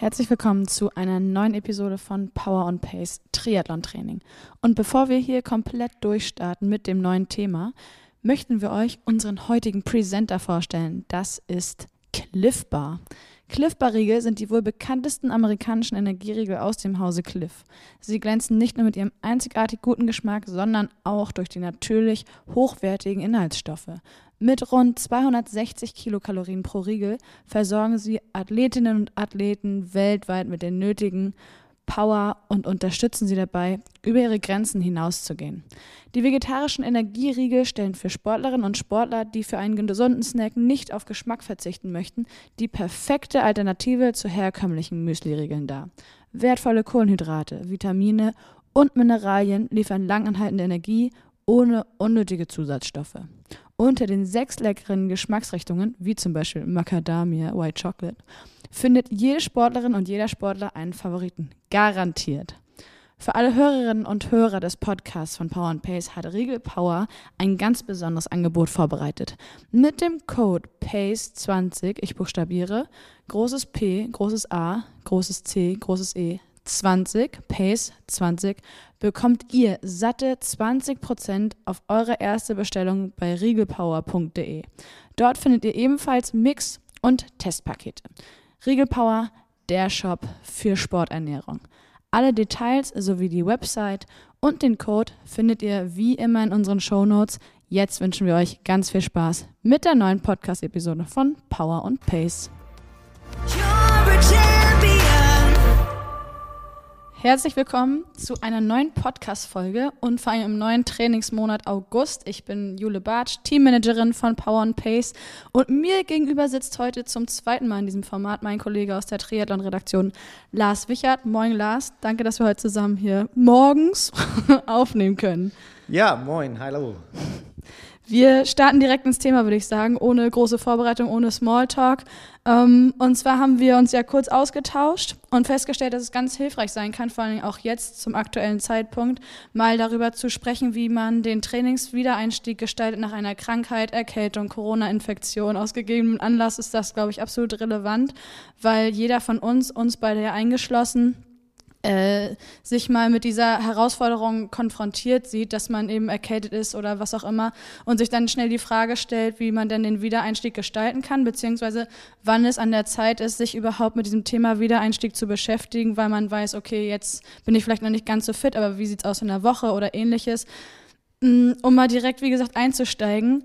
Herzlich willkommen zu einer neuen Episode von Power on Pace Triathlon Training. Und bevor wir hier komplett durchstarten mit dem neuen Thema, möchten wir euch unseren heutigen Presenter vorstellen. Das ist Cliff Bar. Cliff Bar Riegel sind die wohl bekanntesten amerikanischen Energieriegel aus dem Hause Cliff. Sie glänzen nicht nur mit ihrem einzigartig guten Geschmack, sondern auch durch die natürlich hochwertigen Inhaltsstoffe. Mit rund 260 Kilokalorien pro Riegel versorgen sie Athletinnen und Athleten weltweit mit den nötigen Power und unterstützen sie dabei, über ihre Grenzen hinauszugehen. Die vegetarischen Energieriegel stellen für Sportlerinnen und Sportler, die für einen gesunden Snack nicht auf Geschmack verzichten möchten, die perfekte Alternative zu herkömmlichen Müsli-Riegeln dar. Wertvolle Kohlenhydrate, Vitamine und Mineralien liefern langanhaltende Energie ohne unnötige Zusatzstoffe. Unter den sechs leckeren Geschmacksrichtungen, wie zum Beispiel Macadamia White Chocolate, findet jede Sportlerin und jeder Sportler einen Favoriten. Garantiert. Für alle Hörerinnen und Hörer des Podcasts von Power and Pace hat Riegel Power ein ganz besonderes Angebot vorbereitet. Mit dem Code PACE20, ich buchstabiere, großes P, großes A, großes C, großes E, 20, Pace 20, bekommt ihr satte 20% auf eure erste Bestellung bei riegelpower.de. Dort findet ihr ebenfalls Mix- und Testpakete. Riegelpower, der Shop für Sporternährung. Alle Details sowie die Website und den Code findet ihr wie immer in unseren Shownotes. Jetzt wünschen wir euch ganz viel Spaß mit der neuen Podcast-Episode von Power und Pace. Herzlich willkommen zu einer neuen Podcast-Folge und vor allem im neuen Trainingsmonat August. Ich bin Jule Bartsch, Teammanagerin von Power and Pace und mir gegenüber sitzt heute zum zweiten Mal in diesem Format mein Kollege aus der Triathlon-Redaktion Lars Wichert. Moin Lars, danke, dass wir heute zusammen hier morgens aufnehmen können. Ja, moin, hallo. Wir starten direkt ins Thema, würde ich sagen, ohne große Vorbereitung, ohne Smalltalk. Ähm, und zwar haben wir uns ja kurz ausgetauscht und festgestellt, dass es ganz hilfreich sein kann, vor allem auch jetzt zum aktuellen Zeitpunkt, mal darüber zu sprechen, wie man den Trainingswiedereinstieg gestaltet nach einer Krankheit, Erkältung, Corona-Infektion. Aus gegebenem Anlass ist das, glaube ich, absolut relevant, weil jeder von uns, uns beide ja eingeschlossen, äh, sich mal mit dieser Herausforderung konfrontiert sieht, dass man eben erkältet ist oder was auch immer und sich dann schnell die Frage stellt, wie man denn den Wiedereinstieg gestalten kann, beziehungsweise wann es an der Zeit ist, sich überhaupt mit diesem Thema Wiedereinstieg zu beschäftigen, weil man weiß, okay, jetzt bin ich vielleicht noch nicht ganz so fit, aber wie sieht's aus in einer Woche oder ähnliches. Mm, Um mal direkt, wie gesagt, einzusteigen,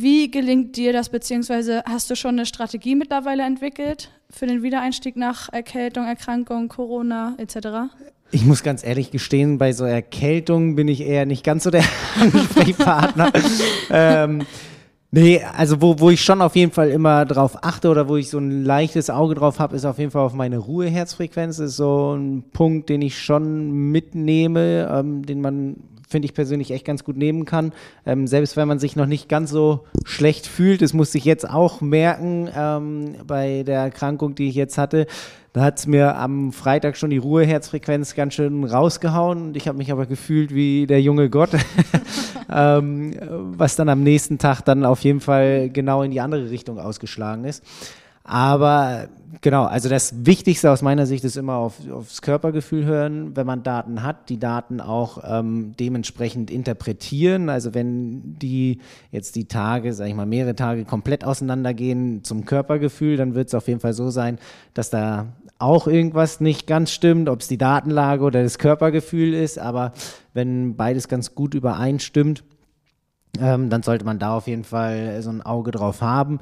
wie gelingt dir das, beziehungsweise hast du schon eine Strategie mittlerweile entwickelt für den Wiedereinstieg nach Erkältung, Erkrankung, Corona etc.? Ich muss ganz ehrlich gestehen, bei so Erkältungen bin ich eher nicht ganz so der Ansprechpartner. ähm, nee, also wo, wo ich schon auf jeden Fall immer drauf achte oder wo ich so ein leichtes Auge drauf habe, ist auf jeden Fall auf meine Ruheherzfrequenz. Das ist so ein Punkt, den ich schon mitnehme, ähm, den man finde ich persönlich echt ganz gut nehmen kann. Ähm, selbst wenn man sich noch nicht ganz so schlecht fühlt, das musste ich jetzt auch merken ähm, bei der Erkrankung, die ich jetzt hatte. Da hat es mir am Freitag schon die Ruheherzfrequenz ganz schön rausgehauen und ich habe mich aber gefühlt wie der junge Gott, ähm, was dann am nächsten Tag dann auf jeden Fall genau in die andere Richtung ausgeschlagen ist. Aber genau, also das Wichtigste aus meiner Sicht ist immer auf, aufs Körpergefühl hören, wenn man Daten hat, die Daten auch ähm, dementsprechend interpretieren. Also wenn die jetzt die Tage, sage ich mal, mehrere Tage komplett auseinandergehen zum Körpergefühl, dann wird es auf jeden Fall so sein, dass da auch irgendwas nicht ganz stimmt, ob es die Datenlage oder das Körpergefühl ist, aber wenn beides ganz gut übereinstimmt, ähm, dann sollte man da auf jeden Fall so ein Auge drauf haben.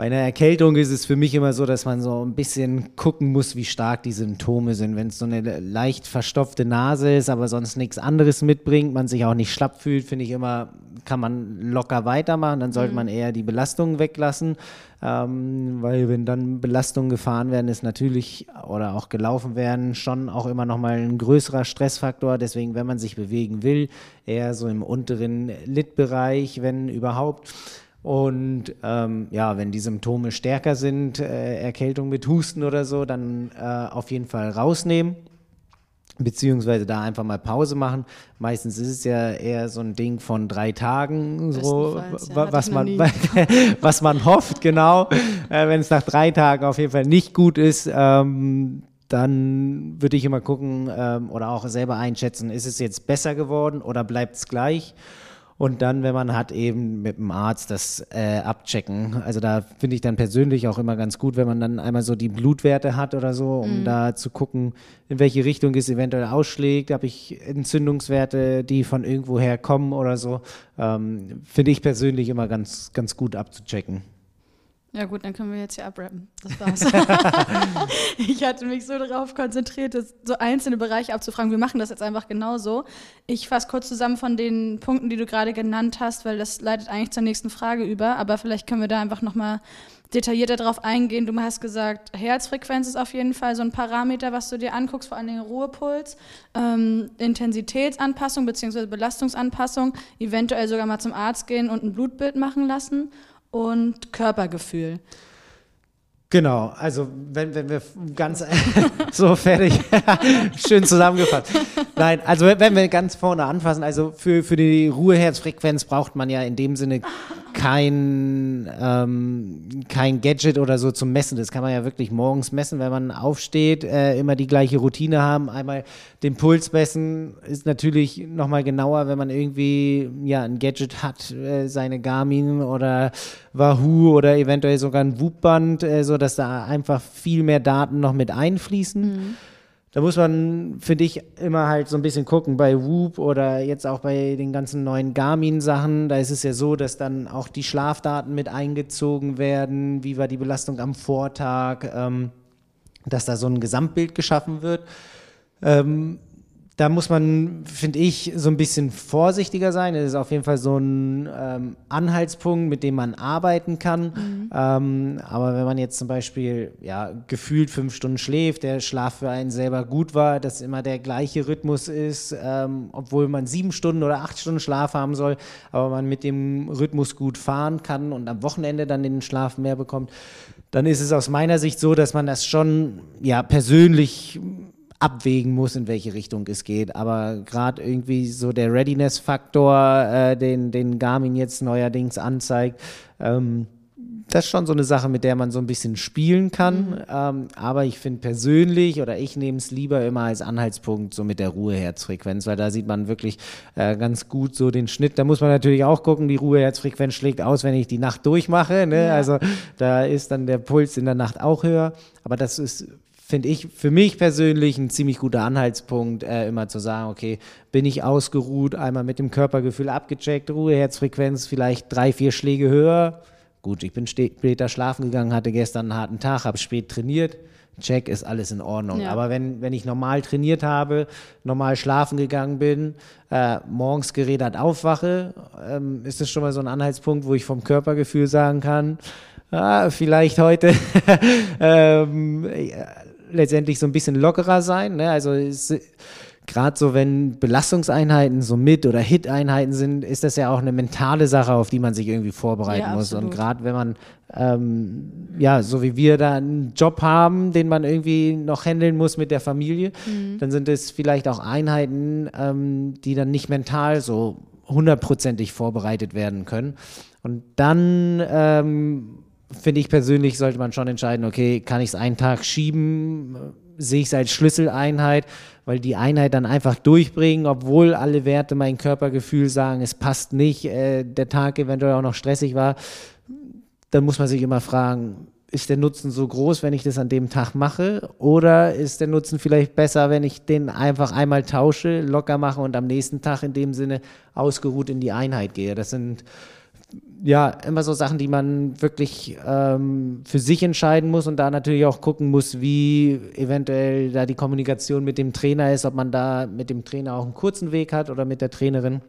Bei einer Erkältung ist es für mich immer so, dass man so ein bisschen gucken muss, wie stark die Symptome sind. Wenn es so eine leicht verstopfte Nase ist, aber sonst nichts anderes mitbringt, man sich auch nicht schlapp fühlt, finde ich immer, kann man locker weitermachen. Dann sollte man eher die Belastungen weglassen, ähm, weil wenn dann Belastungen gefahren werden, ist natürlich oder auch gelaufen werden schon auch immer nochmal ein größerer Stressfaktor. Deswegen, wenn man sich bewegen will, eher so im unteren Lidbereich, wenn überhaupt. Und ähm, ja, wenn die Symptome stärker sind, äh, Erkältung mit Husten oder so, dann äh, auf jeden Fall rausnehmen. Beziehungsweise da einfach mal Pause machen. Meistens ist es ja eher so ein Ding von drei Tagen, so ja, was man, was man hofft, genau. Äh, wenn es nach drei Tagen auf jeden Fall nicht gut ist, ähm, dann würde ich immer gucken ähm, oder auch selber einschätzen, ist es jetzt besser geworden oder bleibt es gleich? Und dann, wenn man hat, eben mit dem Arzt das äh, abchecken. Also da finde ich dann persönlich auch immer ganz gut, wenn man dann einmal so die Blutwerte hat oder so, um da zu gucken, in welche Richtung es eventuell ausschlägt. Habe ich Entzündungswerte, die von irgendwoher kommen oder so. Ähm, finde ich persönlich immer ganz, ganz gut abzuchecken. Ja gut, dann können wir jetzt hier abrappen. Das war's. ich hatte mich so darauf konzentriert, das, so einzelne Bereiche abzufragen. Wir machen das jetzt einfach genauso. Ich fasse kurz zusammen von den Punkten, die du gerade genannt hast, weil das leitet eigentlich zur nächsten Frage über. Aber vielleicht können wir da einfach nochmal detaillierter drauf eingehen. Du hast gesagt, Herzfrequenz ist auf jeden Fall so ein Parameter, was du dir anguckst, vor allen Dingen Ruhepuls, ähm, Intensitätsanpassung bzw. Belastungsanpassung, eventuell sogar mal zum Arzt gehen und ein Blutbild machen lassen und Körpergefühl. Genau, also wenn, wenn wir ganz so fertig, schön zusammengefasst. Nein, also wenn wir ganz vorne anfassen, also für, für die Ruheherzfrequenz braucht man ja in dem Sinne kein, ähm, kein Gadget oder so zum Messen. Das kann man ja wirklich morgens messen, wenn man aufsteht, äh, immer die gleiche Routine haben. Einmal den Puls messen ist natürlich nochmal genauer, wenn man irgendwie ja ein Gadget hat, äh, seine Garmin oder Wahoo oder eventuell sogar ein Whoop-Band, äh, so dass da einfach viel mehr Daten noch mit einfließen. Da muss man, finde ich, immer halt so ein bisschen gucken bei Whoop oder jetzt auch bei den ganzen neuen Garmin-Sachen. Da ist es ja so, dass dann auch die Schlafdaten mit eingezogen werden. Wie war die Belastung am Vortag? Ähm, dass da so ein Gesamtbild geschaffen wird. Ähm, da muss man, finde ich, so ein bisschen vorsichtiger sein. Das ist auf jeden Fall so ein ähm, Anhaltspunkt, mit dem man arbeiten kann. Ähm, aber wenn man jetzt zum Beispiel ja, gefühlt fünf Stunden schläft, der Schlaf für einen selber gut war, dass immer der gleiche Rhythmus ist, ähm, obwohl man sieben Stunden oder acht Stunden Schlaf haben soll, aber man mit dem Rhythmus gut fahren kann und am Wochenende dann den Schlaf mehr bekommt, dann ist es aus meiner Sicht so, dass man das schon ja persönlich abwägen muss, in welche Richtung es geht. Aber gerade irgendwie so der Readiness-Faktor, äh, den, den Garmin jetzt neuerdings anzeigt, ähm, das ist schon so eine Sache, mit der man so ein bisschen spielen kann. Ähm, aber ich finde persönlich oder ich nehme es lieber immer als Anhaltspunkt so mit der Ruheherzfrequenz, weil da sieht man wirklich äh, ganz gut so den Schnitt. Da muss man natürlich auch gucken, die Ruheherzfrequenz schlägt aus, wenn ich die Nacht durchmache. Ne? Ja. Also da ist dann der Puls in der Nacht auch höher. Aber das ist finde ich für mich persönlich ein ziemlich guter Anhaltspunkt, äh, immer zu sagen, okay, bin ich ausgeruht, einmal mit dem Körpergefühl abgecheckt, Ruheherzfrequenz vielleicht drei, vier Schläge höher. Gut, ich bin später schlafen gegangen, hatte gestern einen harten Tag, habe spät trainiert. Check, ist alles in Ordnung. Ja. Aber wenn, wenn ich normal trainiert habe, normal schlafen gegangen bin, äh, morgens gerädert aufwache, ähm, ist das schon mal so ein Anhaltspunkt, wo ich vom Körpergefühl sagen kann, ah, vielleicht heute ähm, ja, letztendlich so ein bisschen lockerer sein. Ne? Also gerade so, wenn Belastungseinheiten so Mit- oder Hit-Einheiten sind, ist das ja auch eine mentale Sache, auf die man sich irgendwie vorbereiten Ja, muss. Und gerade wenn man, ähm, ja, so wie wir da einen Job haben, den man irgendwie noch handeln muss mit der Familie, Mhm. dann sind es vielleicht auch Einheiten, ähm, die dann nicht mental so hundertprozentig vorbereitet werden können. Und dann ähm, finde ich persönlich, sollte man schon entscheiden, okay, kann ich es einen Tag schieben, sehe ich es als Schlüsseleinheit, weil die Einheit dann einfach durchbringen, obwohl alle Werte mein Körpergefühl sagen, es passt nicht, äh, der Tag eventuell auch noch stressig war, dann muss man sich immer fragen, ist der Nutzen so groß, wenn ich das an dem Tag mache? Oder ist der Nutzen vielleicht besser, wenn ich den einfach einmal tausche, locker mache und am nächsten Tag in dem Sinne ausgeruht in die Einheit gehe? Das sind ja immer so Sachen, die man wirklich ähm, für sich entscheiden muss und da natürlich auch gucken muss, wie eventuell da die Kommunikation mit dem Trainer ist, ob man da mit dem Trainer auch einen kurzen Weg hat oder mit der Trainerin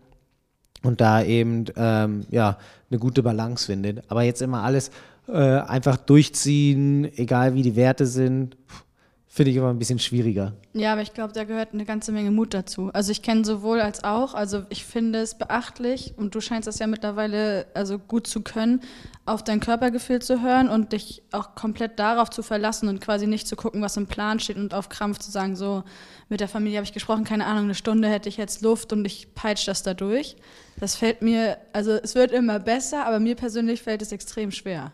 und da eben ähm, ja eine gute Balance findet. Aber jetzt immer alles äh, einfach durchziehen, egal wie die Werte sind, finde ich immer ein bisschen schwieriger. Ja, aber ich glaube, da gehört eine ganze Menge Mut dazu. Also ich kenne sowohl als auch, also ich finde es beachtlich und du scheinst das ja mittlerweile also gut zu können, auf dein Körpergefühl zu hören und dich auch komplett darauf zu verlassen und quasi nicht zu gucken, was im Plan steht und auf Krampf zu sagen, so mit der Familie habe ich gesprochen, keine Ahnung, eine Stunde hätte ich jetzt Luft und ich peitsche das da durch. Das fällt mir, also es wird immer besser, aber mir persönlich fällt es extrem schwer.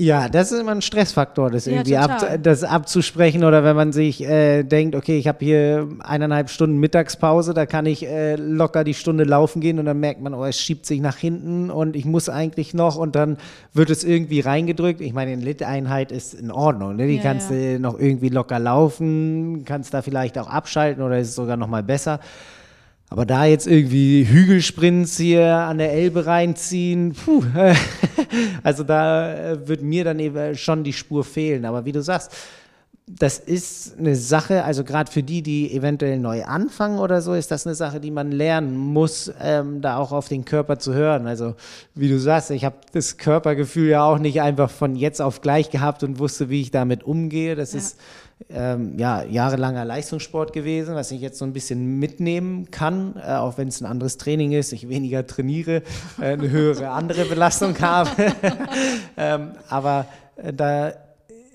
Ja, das ist immer ein Stressfaktor, das Ja, irgendwie ab, total. das abzusprechen oder wenn man sich äh, denkt, okay, ich habe hier eineinhalb Stunden Mittagspause, da kann ich äh, locker die Stunde laufen gehen und dann merkt man, oh, es schiebt sich nach hinten und ich muss eigentlich noch und dann wird es irgendwie reingedrückt. Ich meine, eine Lit-Einheit ist in Ordnung, ne? die Ja, kannst ja. du noch irgendwie locker laufen, kannst da vielleicht auch abschalten oder ist es sogar noch mal besser. Aber da jetzt irgendwie Hügelsprints hier an der Elbe reinziehen, puh, also da äh, wird mir dann eben schon die Spur fehlen. Aber wie du sagst, das ist eine Sache, also gerade für die, die eventuell neu anfangen oder so, ist das eine Sache, die man lernen muss, ähm, da auch auf den Körper zu hören. Also wie du sagst, ich habe das Körpergefühl ja auch nicht einfach von jetzt auf gleich gehabt und wusste, wie ich damit umgehe. Das Ja. ist ähm, ja jahrelanger Leistungssport gewesen, was ich jetzt so ein bisschen mitnehmen kann, äh, auch wenn es ein anderes Training ist, ich weniger trainiere, äh, eine höhere andere Belastung habe. ähm, aber äh, da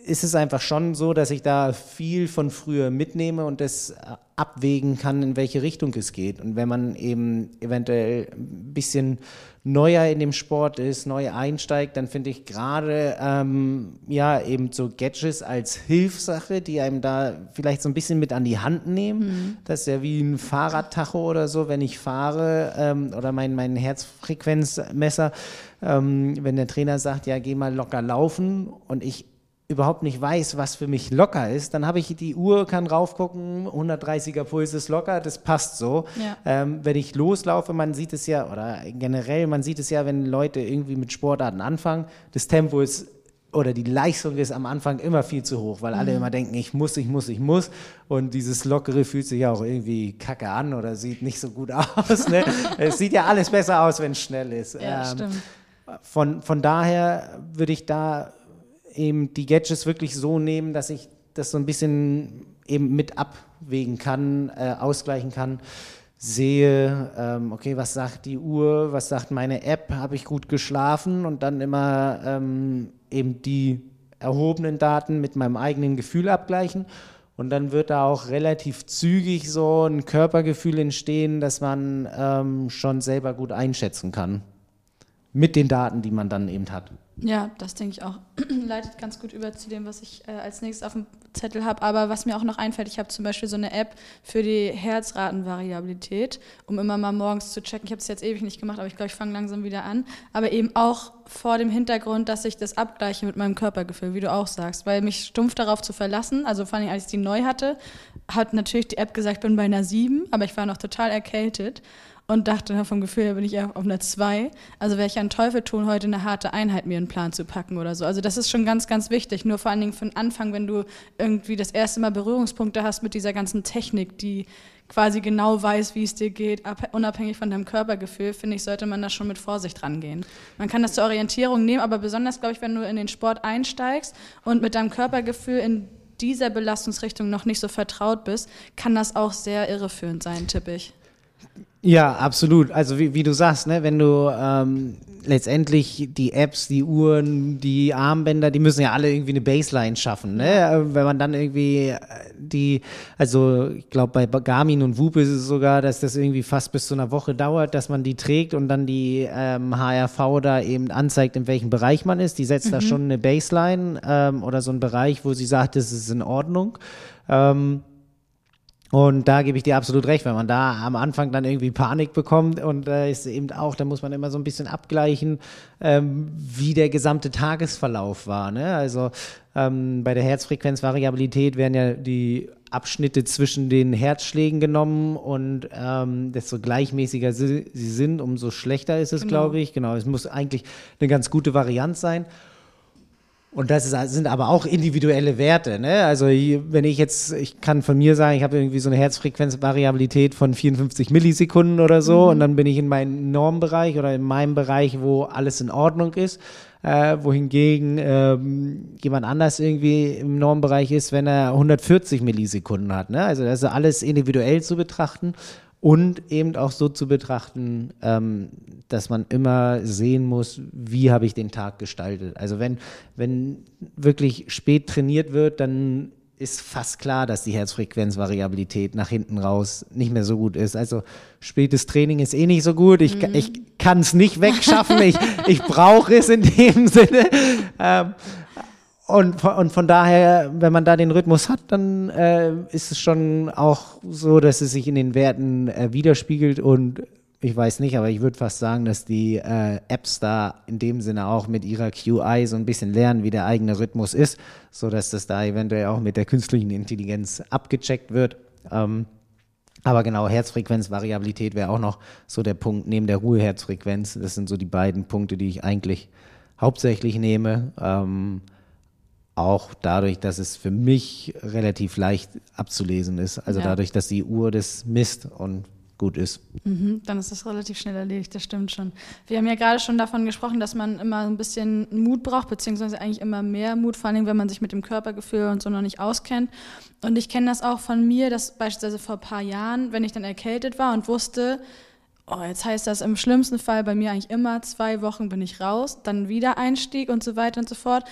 ist es einfach schon so, dass ich da viel von früher mitnehme und das äh, abwägen kann, in welche Richtung es geht. Und wenn man eben eventuell ein bisschen neuer in dem Sport ist, neu einsteigt, dann finde ich gerade ähm, ja eben so Gadgets als Hilfssache, die einem da vielleicht so ein bisschen mit an die Hand nehmen. Das ist ja wie ein Fahrradtacho oder so, wenn ich fahre ähm, oder mein, mein Herzfrequenzmesser, ähm, wenn der Trainer sagt, ja, geh mal locker laufen und ich überhaupt nicht weiß, was für mich locker ist, dann habe ich die Uhr, kann raufgucken, 130er Puls ist locker, das passt so. Ja. Ähm, wenn ich loslaufe, man sieht es ja, oder generell, man sieht es ja, wenn Leute irgendwie mit Sportarten anfangen, das Tempo ist oder die Leistung ist am Anfang immer viel zu hoch, weil alle immer denken, ich muss, ich muss, ich muss. Und dieses Lockere fühlt sich ja auch irgendwie kacke an oder sieht nicht so gut aus. Ne? es sieht ja alles besser aus, wenn es schnell ist. Ja, Ähm, stimmt. von, von daher würde ich da eben die Gadgets wirklich so nehmen, dass ich das so ein bisschen eben mit abwägen kann, äh, ausgleichen kann. Sehe, ähm, okay, was sagt die Uhr, was sagt meine App, habe ich gut geschlafen und dann immer ähm, eben die erhobenen Daten mit meinem eigenen Gefühl abgleichen. Und dann wird da auch relativ zügig so ein Körpergefühl entstehen, dass man ähm, schon selber gut einschätzen kann mit den Daten, die man dann eben hat. Ja, das denke ich auch. Leitet ganz gut über zu dem, was ich äh, als nächstes auf dem Zettel habe. Aber was mir auch noch einfällt, ich habe zum Beispiel so eine App für die Herzratenvariabilität, um immer mal morgens zu checken. Ich habe es jetzt ewig nicht gemacht, aber ich glaube, ich fange langsam wieder an. Aber eben auch vor dem Hintergrund, dass ich das abgleiche mit meinem Körpergefühl, wie du auch sagst. Weil mich stumpf darauf zu verlassen, also vor allem als ich die neu hatte, hat natürlich die App gesagt, ich bin bei einer 7, aber ich war noch total erkältet und dachte vom Gefühl her bin ich auf einer 2. Also wäre ich einen Teufel tun, heute eine harte Einheit mir in den Plan zu packen oder so. Also das ist schon ganz, ganz wichtig. Nur vor allen Dingen für den Anfang, wenn du irgendwie das erste Mal Berührungspunkte hast mit dieser ganzen Technik, die quasi genau weiß, wie es dir geht, ab- unabhängig von deinem Körpergefühl, finde ich, sollte man da schon mit Vorsicht rangehen. Man kann das zur Orientierung nehmen, aber besonders, glaube ich, wenn du in den Sport einsteigst und mit deinem Körpergefühl in dieser Belastungsrichtung noch nicht so vertraut bist, kann das auch sehr irreführend sein, tippe ich. Ja, absolut. Also wie, wie du sagst, ne, wenn du ähm, letztendlich die Apps, die Uhren, die Armbänder, die müssen ja alle irgendwie eine Baseline schaffen. Ne? Äh, Wenn man dann irgendwie äh, die, also ich glaube bei Garmin und Whoop ist es sogar, dass das irgendwie fast bis zu einer Woche dauert, dass man die trägt und dann die ähm, HRV da eben anzeigt, in welchem Bereich man ist. Die setzt da schon eine Baseline ähm, oder so einen Bereich, wo sie sagt, das ist in Ordnung. Ähm, Und da gebe ich dir absolut recht, wenn man da am Anfang dann irgendwie Panik bekommt und äh, ist eben auch, da muss man immer so ein bisschen abgleichen, ähm, wie der gesamte Tagesverlauf war. Ne? Also ähm, bei der Herzfrequenzvariabilität werden ja die Abschnitte zwischen den Herzschlägen genommen und ähm, desto gleichmäßiger sie, sie sind, umso schlechter ist es, Genau. glaube ich. Genau, es muss eigentlich eine ganz gute Variante sein. Und das ist, sind aber auch individuelle Werte. Ne? Also wenn ich jetzt, ich kann von mir sagen, ich habe irgendwie so eine Herzfrequenzvariabilität von 54 Millisekunden oder so und dann bin ich in meinem Normbereich oder in meinem Bereich, wo alles in Ordnung ist. Äh, wohingegen ähm, jemand anders irgendwie im Normbereich ist, wenn er 140 Millisekunden hat. Ne? Also das ist alles individuell zu betrachten und eben auch so zu betrachten, ähm, dass man immer sehen muss, wie habe ich den Tag gestaltet. Also wenn, wenn wirklich spät trainiert wird, dann ist fast klar, dass die Herzfrequenzvariabilität nach hinten raus nicht mehr so gut ist. Also spätes Training ist eh nicht so gut. Ich, Mhm. ich kann es nicht wegschaffen. ich ich brauche es in dem Sinne. Ähm, und, von- und von daher, wenn man da den Rhythmus hat, dann äh, ist es schon auch so, dass es sich in den Werten äh, widerspiegelt. Und ich weiß nicht, aber ich würde fast sagen, dass die äh, Apps da in dem Sinne auch mit ihrer QI so ein bisschen lernen, wie der eigene Rhythmus ist, sodass das da eventuell auch mit der künstlichen Intelligenz abgecheckt wird. Ähm, aber genau, Herzfrequenzvariabilität wäre auch noch so der Punkt neben der Ruheherzfrequenz. Das sind so die beiden Punkte, die ich eigentlich hauptsächlich nehme. Ähm, auch dadurch, dass es für mich relativ leicht abzulesen ist. Also Ja. dadurch, dass die Uhr das misst und gut ist. Mhm, dann ist das relativ schnell erledigt, das stimmt schon. Wir haben ja gerade schon davon gesprochen, dass man immer ein bisschen Mut braucht, beziehungsweise eigentlich immer mehr Mut, vor allem wenn man sich mit dem Körpergefühl und so noch nicht auskennt. Und ich kenne das auch von mir, dass beispielsweise vor ein paar Jahren, wenn ich dann erkältet war und wusste, oh, jetzt heißt das im schlimmsten Fall bei mir eigentlich immer, zwei Wochen bin ich raus, dann wieder Einstieg und so weiter und so fort,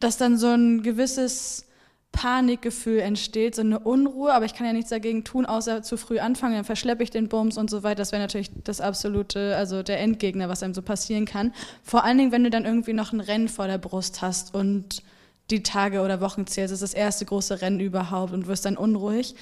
dass dann so ein gewisses Panikgefühl entsteht, so eine Unruhe, aber ich kann ja nichts dagegen tun, außer zu früh anfangen, dann verschleppe ich den Bums und so weiter. Das wäre natürlich das absolute, also der Endgegner, was einem so passieren kann. Vor allen Dingen, wenn du dann irgendwie noch ein Rennen vor der Brust hast und die Tage oder Wochen zählst, das ist das erste große Rennen überhaupt und wirst dann unruhig.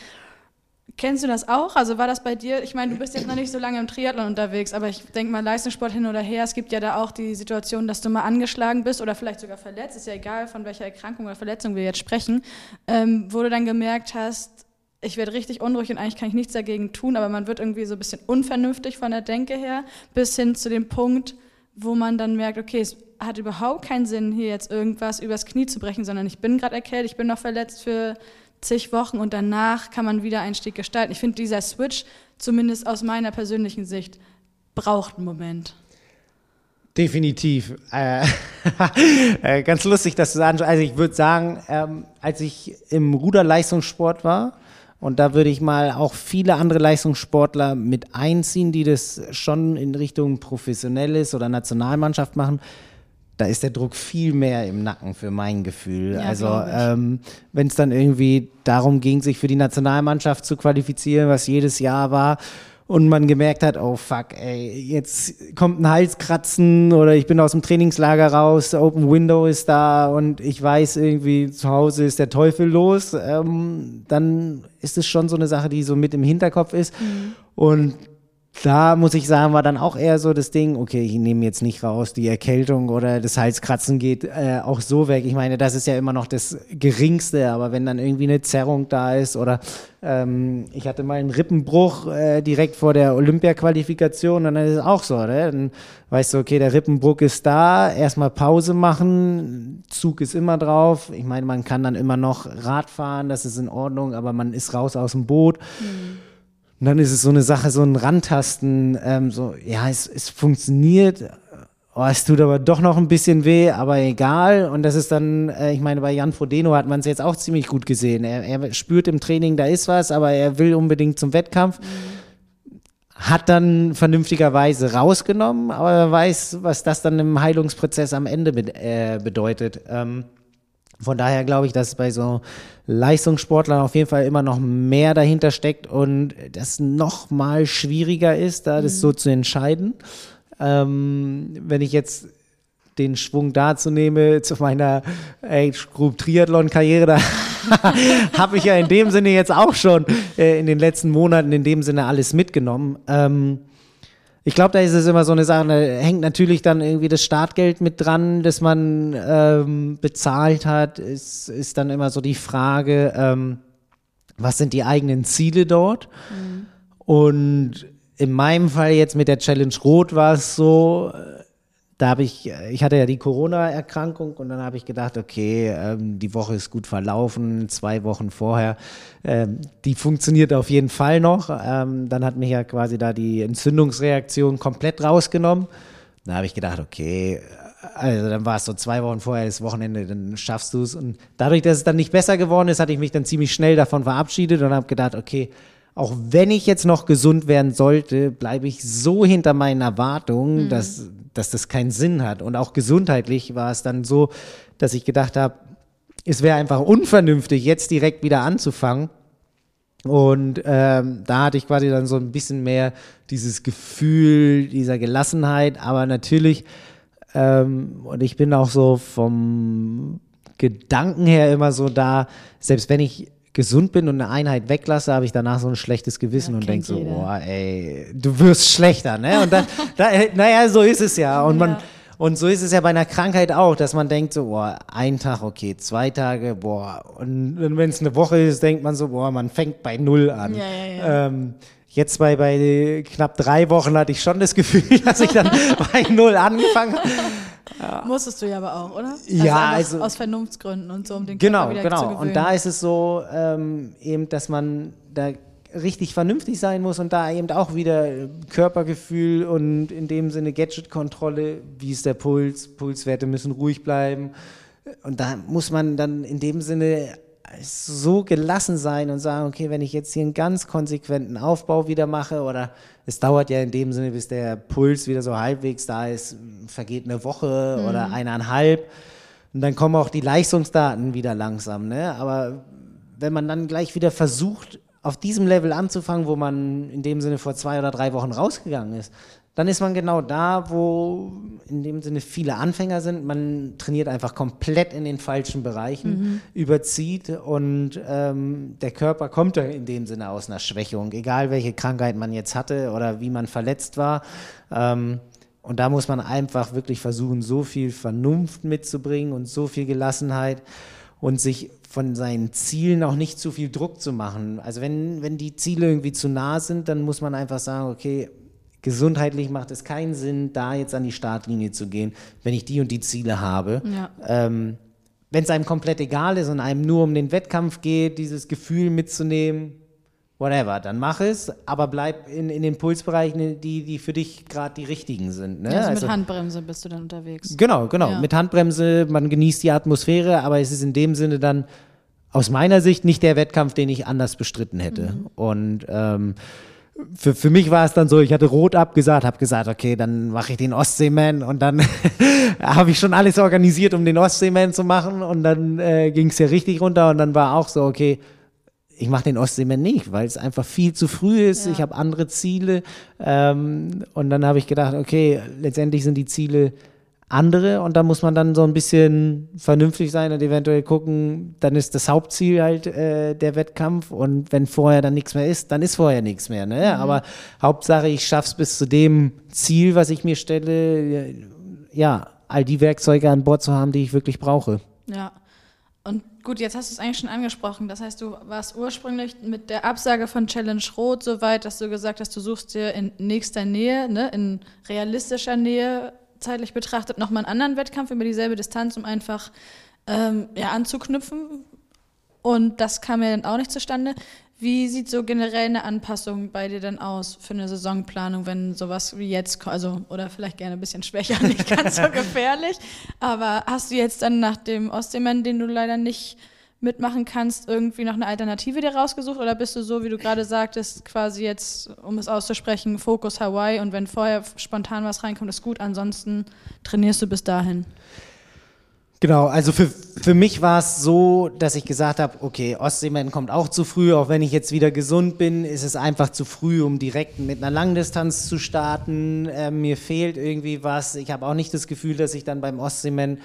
Kennst du das auch? Also war das bei dir? Ich meine, du bist jetzt noch nicht so lange im Triathlon unterwegs, aber ich denke mal, Leistungssport hin oder her, es gibt ja da auch die Situation, dass du mal angeschlagen bist oder vielleicht sogar verletzt, ist ja egal, von welcher Erkrankung oder Verletzung wir jetzt sprechen, ähm, wo du dann gemerkt hast, ich werde richtig unruhig und eigentlich kann ich nichts dagegen tun, aber man wird irgendwie so ein bisschen unvernünftig von der Denke her, bis hin zu dem Punkt, wo man dann merkt, okay, es hat überhaupt keinen Sinn, hier jetzt irgendwas übers Knie zu brechen, sondern ich bin gerade erkältet, ich bin noch verletzt für zig Wochen und danach kann man wieder Einstieg gestalten. Ich finde, dieser Switch, zumindest aus meiner persönlichen Sicht, braucht einen Moment. Definitiv. Äh, äh, ganz lustig, dass du sagst. Also ich würde sagen, ähm, als ich im Ruderleistungssport war, und da würde ich mal auch viele andere Leistungssportler mit einziehen, die das schon in Richtung professionelles oder Nationalmannschaft machen, da ist der Druck viel mehr im Nacken für mein Gefühl. Ja, also ähm, wenn es dann irgendwie darum ging, sich für die Nationalmannschaft zu qualifizieren, was jedes Jahr war, und man gemerkt hat, oh fuck, ey, jetzt kommt ein Halskratzen oder ich bin aus dem Trainingslager raus, Open Window ist da und ich weiß irgendwie, zu Hause ist der Teufel los, ähm, dann ist es schon so eine Sache, die so mit im Hinterkopf ist. Und da muss ich sagen, war dann auch eher so das Ding, okay, ich nehme jetzt nicht raus, die Erkältung oder das Halskratzen geht äh, auch so weg. Ich meine, das ist ja immer noch das Geringste, aber wenn dann irgendwie eine Zerrung da ist oder ähm, ich hatte mal einen Rippenbruch äh, direkt vor der Olympia-Qualifikation und dann ist es auch so, ne? dann weißt du, okay, der Rippenbruch ist da, erstmal Pause machen, Zug ist immer drauf. Ich meine, man kann dann immer noch Rad fahren, das ist in Ordnung, aber man ist raus aus dem Boot. Und dann ist es so eine Sache, so ein Randtasten, ähm, so, ja, es, es funktioniert, oh, es tut aber doch noch ein bisschen weh, aber egal. Und das ist dann, äh, ich meine, bei Jan Frodeno hat man es jetzt auch ziemlich gut gesehen. Er, er spürt im Training, da ist was, aber er will unbedingt zum Wettkampf. Hat dann vernünftigerweise rausgenommen, aber er weiß, was das dann im Heilungsprozess am Ende be äh, bedeutet. Ähm, von daher glaube ich, dass bei so Leistungssportlern auf jeden Fall immer noch mehr dahinter steckt und das noch mal schwieriger ist, da das so zu entscheiden. Ähm, wenn ich jetzt den Schwung dazu nehme zu meiner Age Group Triathlon Karriere, da habe ich ja in dem Sinne jetzt auch schon äh, in den letzten Monaten in dem Sinne alles mitgenommen. Ähm, ich glaube, da ist es immer so eine Sache, da hängt natürlich dann irgendwie das Startgeld mit dran, das man ähm, bezahlt hat. Es ist dann immer so die Frage, ähm, was sind die eigenen Ziele dort? Mhm. Und in meinem Fall jetzt mit der Challenge Rot war es so, da habe ich, ich hatte ja die Corona-Erkrankung und dann habe ich gedacht, okay, ähm, die Woche ist gut verlaufen, zwei Wochen vorher, ähm, die funktioniert auf jeden Fall noch. Ähm, dann hat mich ja quasi da die Entzündungsreaktion komplett rausgenommen. Da habe ich gedacht, okay, also dann war es so zwei Wochen vorher das Wochenende, dann schaffst du es. Und dadurch, dass es dann nicht besser geworden ist, hatte ich mich dann ziemlich schnell davon verabschiedet und habe gedacht, okay, auch wenn ich jetzt noch gesund werden sollte, bleibe ich so hinter meinen Erwartungen, mhm. dass, dass das keinen Sinn hat. Und auch gesundheitlich war es dann so, dass ich gedacht habe, es wäre einfach unvernünftig, jetzt direkt wieder anzufangen. Und ähm, da hatte ich quasi dann so ein bisschen mehr dieses Gefühl dieser Gelassenheit, aber natürlich, ähm, und ich bin auch so vom Gedanken her immer so da, selbst wenn ich gesund bin und eine Einheit weglasse, habe ich danach so ein schlechtes Gewissen ja, und denke so, boah, ey, du wirst schlechter, ne? Und dann, da, naja, so ist es ja. Und man, ja. und so ist es ja bei einer Krankheit auch, dass man denkt so, boah, ein Tag, okay, zwei Tage, boah. Und, und wenn es eine Woche ist, denkt man so, boah, man fängt bei Null an. Ja. Ähm, Jetzt bei, bei knapp drei Wochen hatte ich schon das Gefühl, dass ich dann bei Null angefangen habe. Ja. Musstest du ja aber auch, oder? Also ja, also aus Vernunftsgründen und so, um den genau, Körper wieder genau. zu gewöhnen. Und da ist es so, ähm, eben, dass man da richtig vernünftig sein muss und da eben auch wieder Körpergefühl und in dem Sinne Gadget-Kontrolle, wie ist der Puls, Pulswerte müssen ruhig bleiben. Und da muss man dann in dem Sinne so gelassen sein und sagen, okay, wenn ich jetzt hier einen ganz konsequenten Aufbau wieder mache oder es dauert ja in dem Sinne, bis der Puls wieder so halbwegs da ist, vergeht eine Woche mhm. oder eineinhalb und dann kommen auch die Leistungsdaten wieder langsam. Ne? Aber wenn man dann gleich wieder versucht, auf diesem Level anzufangen, wo man in dem Sinne vor zwei oder drei Wochen rausgegangen ist, dann ist man genau da, wo in dem Sinne viele Anfänger sind. Man trainiert einfach komplett in den falschen Bereichen, mhm. überzieht und ähm, der Körper kommt in dem Sinne aus einer Schwächung, egal welche Krankheit man jetzt hatte oder wie man verletzt war. Ähm, und da muss man einfach wirklich versuchen, so viel Vernunft mitzubringen und so viel Gelassenheit und sich von seinen Zielen auch nicht zu viel Druck zu machen. Also wenn, wenn die Ziele irgendwie zu nah sind, dann muss man einfach sagen, okay, gesundheitlich macht es keinen Sinn, da jetzt an die Startlinie zu gehen, wenn ich die und die Ziele habe. Ja. Ähm, wenn es einem komplett egal ist und einem nur um den Wettkampf geht, dieses Gefühl mitzunehmen, whatever, dann mach es, aber bleib in, in den Pulsbereichen, die, die für dich gerade die richtigen sind. Ne? Ja, also, also, mit Handbremse bist du dann unterwegs. Genau, genau. Ja. Mit Handbremse, man genießt die Atmosphäre, aber es ist in dem Sinne dann aus meiner Sicht nicht der Wettkampf, den ich anders bestritten hätte. Mhm. Und ähm, für, für mich war es dann so, ich hatte rot abgesagt, habe gesagt, okay, dann mache ich den Ostseeman und dann habe ich schon alles organisiert, um den Ostseeman zu machen und dann äh, ging es ja richtig runter und dann war auch so, okay, ich mache den Ostseeman nicht, weil es einfach viel zu früh ist, ja. ich habe andere Ziele ähm, und dann habe ich gedacht, okay, letztendlich sind die Ziele andere und da muss man dann so ein bisschen vernünftig sein und eventuell gucken, dann ist das Hauptziel halt äh, der Wettkampf und wenn vorher dann nichts mehr ist, dann ist vorher nichts mehr. Ne? Mhm. Aber Hauptsache, ich schaff's bis zu dem Ziel, was ich mir stelle, ja, all die Werkzeuge an Bord zu haben, die ich wirklich brauche. Ja. Und gut, jetzt hast du es eigentlich schon angesprochen. Das heißt, du warst ursprünglich mit der Absage von Challenge Rot so weit, dass du gesagt hast, du suchst dir in nächster Nähe, ne, in realistischer Nähe zeitlich betrachtet nochmal einen anderen Wettkampf über dieselbe Distanz, um einfach ähm, ja, anzuknüpfen. Und das kam ja dann auch nicht zustande. Wie sieht so generell eine Anpassung bei dir dann aus für eine Saisonplanung, wenn sowas wie jetzt, also oder vielleicht gerne ein bisschen schwächer, nicht ganz so gefährlich, aber hast du jetzt dann nach dem Ostseemann, den du leider nicht mitmachen kannst, irgendwie noch eine Alternative dir rausgesucht oder bist du so, wie du gerade sagtest, quasi jetzt, um es auszusprechen, Fokus Hawaii und wenn vorher spontan was reinkommt, ist gut, ansonsten trainierst du bis dahin? Genau, also für, für mich war es so, dass ich gesagt habe, okay, Ostseeman kommt auch zu früh, auch wenn ich jetzt wieder gesund bin, ist es einfach zu früh, um direkt mit einer Langdistanz zu starten. Äh, mir fehlt irgendwie was. Ich habe auch nicht das Gefühl, dass ich dann beim Ostseeman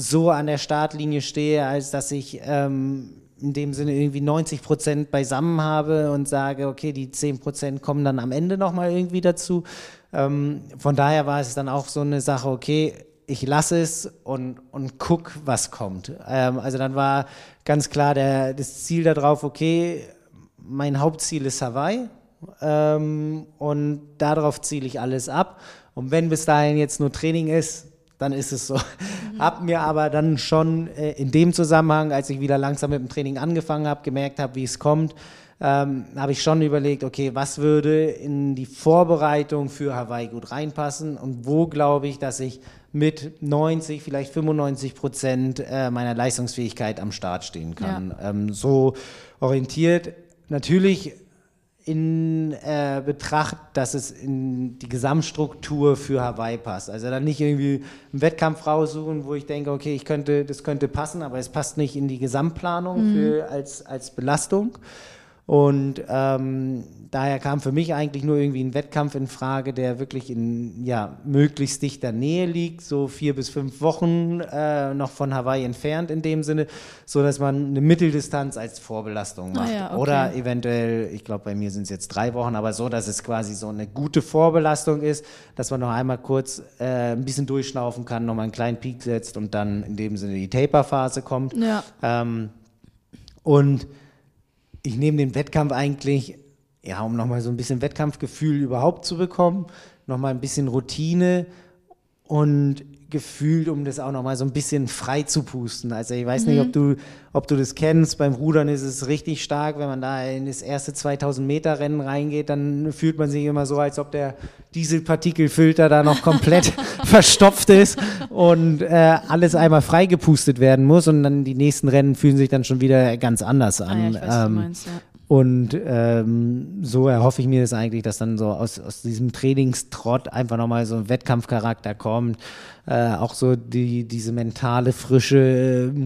so an der Startlinie stehe, als dass ich ähm, in dem Sinne irgendwie 90 Prozent beisammen habe und sage, okay, die 10 Prozent kommen dann am Ende nochmal irgendwie dazu. Ähm, von daher war es dann auch so eine Sache, okay, ich lasse es und, und guck, was kommt. Ähm, also dann war ganz klar der, das Ziel darauf, okay, mein Hauptziel ist Hawaii ähm, und darauf ziele ich alles ab. Und wenn bis dahin jetzt nur Training ist, dann ist es so. Mhm. Hab mir aber dann schon äh, in dem Zusammenhang, als ich wieder langsam mit dem Training angefangen habe, gemerkt habe, wie es kommt, ähm, habe ich schon überlegt, okay, was würde in die Vorbereitung für Hawaii gut reinpassen und wo glaube ich, dass ich mit 90, vielleicht 95 Prozent äh, meiner Leistungsfähigkeit am Start stehen kann. Ja. Ähm, so orientiert. Natürlich in äh, Betracht, dass es in die Gesamtstruktur für Hawaii passt. Also dann nicht irgendwie einen Wettkampf raussuchen, wo ich denke, okay, ich könnte, das könnte passen, aber es passt nicht in die Gesamtplanung mhm. für, als, als Belastung. Und ähm, daher kam für mich eigentlich nur irgendwie ein Wettkampf in Frage, der wirklich in ja, möglichst dichter Nähe liegt, so vier bis fünf Wochen äh, noch von Hawaii entfernt in dem Sinne, so dass man eine Mitteldistanz als Vorbelastung macht. Ah ja, okay. Oder eventuell, ich glaube, bei mir sind es jetzt drei Wochen, aber so, dass es quasi so eine gute Vorbelastung ist, dass man noch einmal kurz äh, ein bisschen durchschnaufen kann, nochmal einen kleinen Peak setzt und dann in dem Sinne die Taper-Phase kommt. Ja. Ähm, und ich nehme den Wettkampf eigentlich, ja, um nochmal so ein bisschen Wettkampfgefühl überhaupt zu bekommen, nochmal ein bisschen Routine. Und gefühlt, um das auch nochmal so ein bisschen frei zu pusten. Also ich weiß mhm. nicht, ob du, ob du das kennst. Beim Rudern ist es richtig stark. Wenn man da in das erste 2000 Meter Rennen reingeht, dann fühlt man sich immer so, als ob der Dieselpartikelfilter da noch komplett verstopft ist und äh, alles einmal freigepustet werden muss. Und dann die nächsten Rennen fühlen sich dann schon wieder ganz anders an. Ah ja, weiß, ähm, meinst, ja. Und ähm, so erhoffe ich mir das eigentlich, dass dann so aus, aus diesem Trainingstrott einfach nochmal so ein Wettkampfcharakter kommt. Äh, auch so die, diese mentale Frische, äh,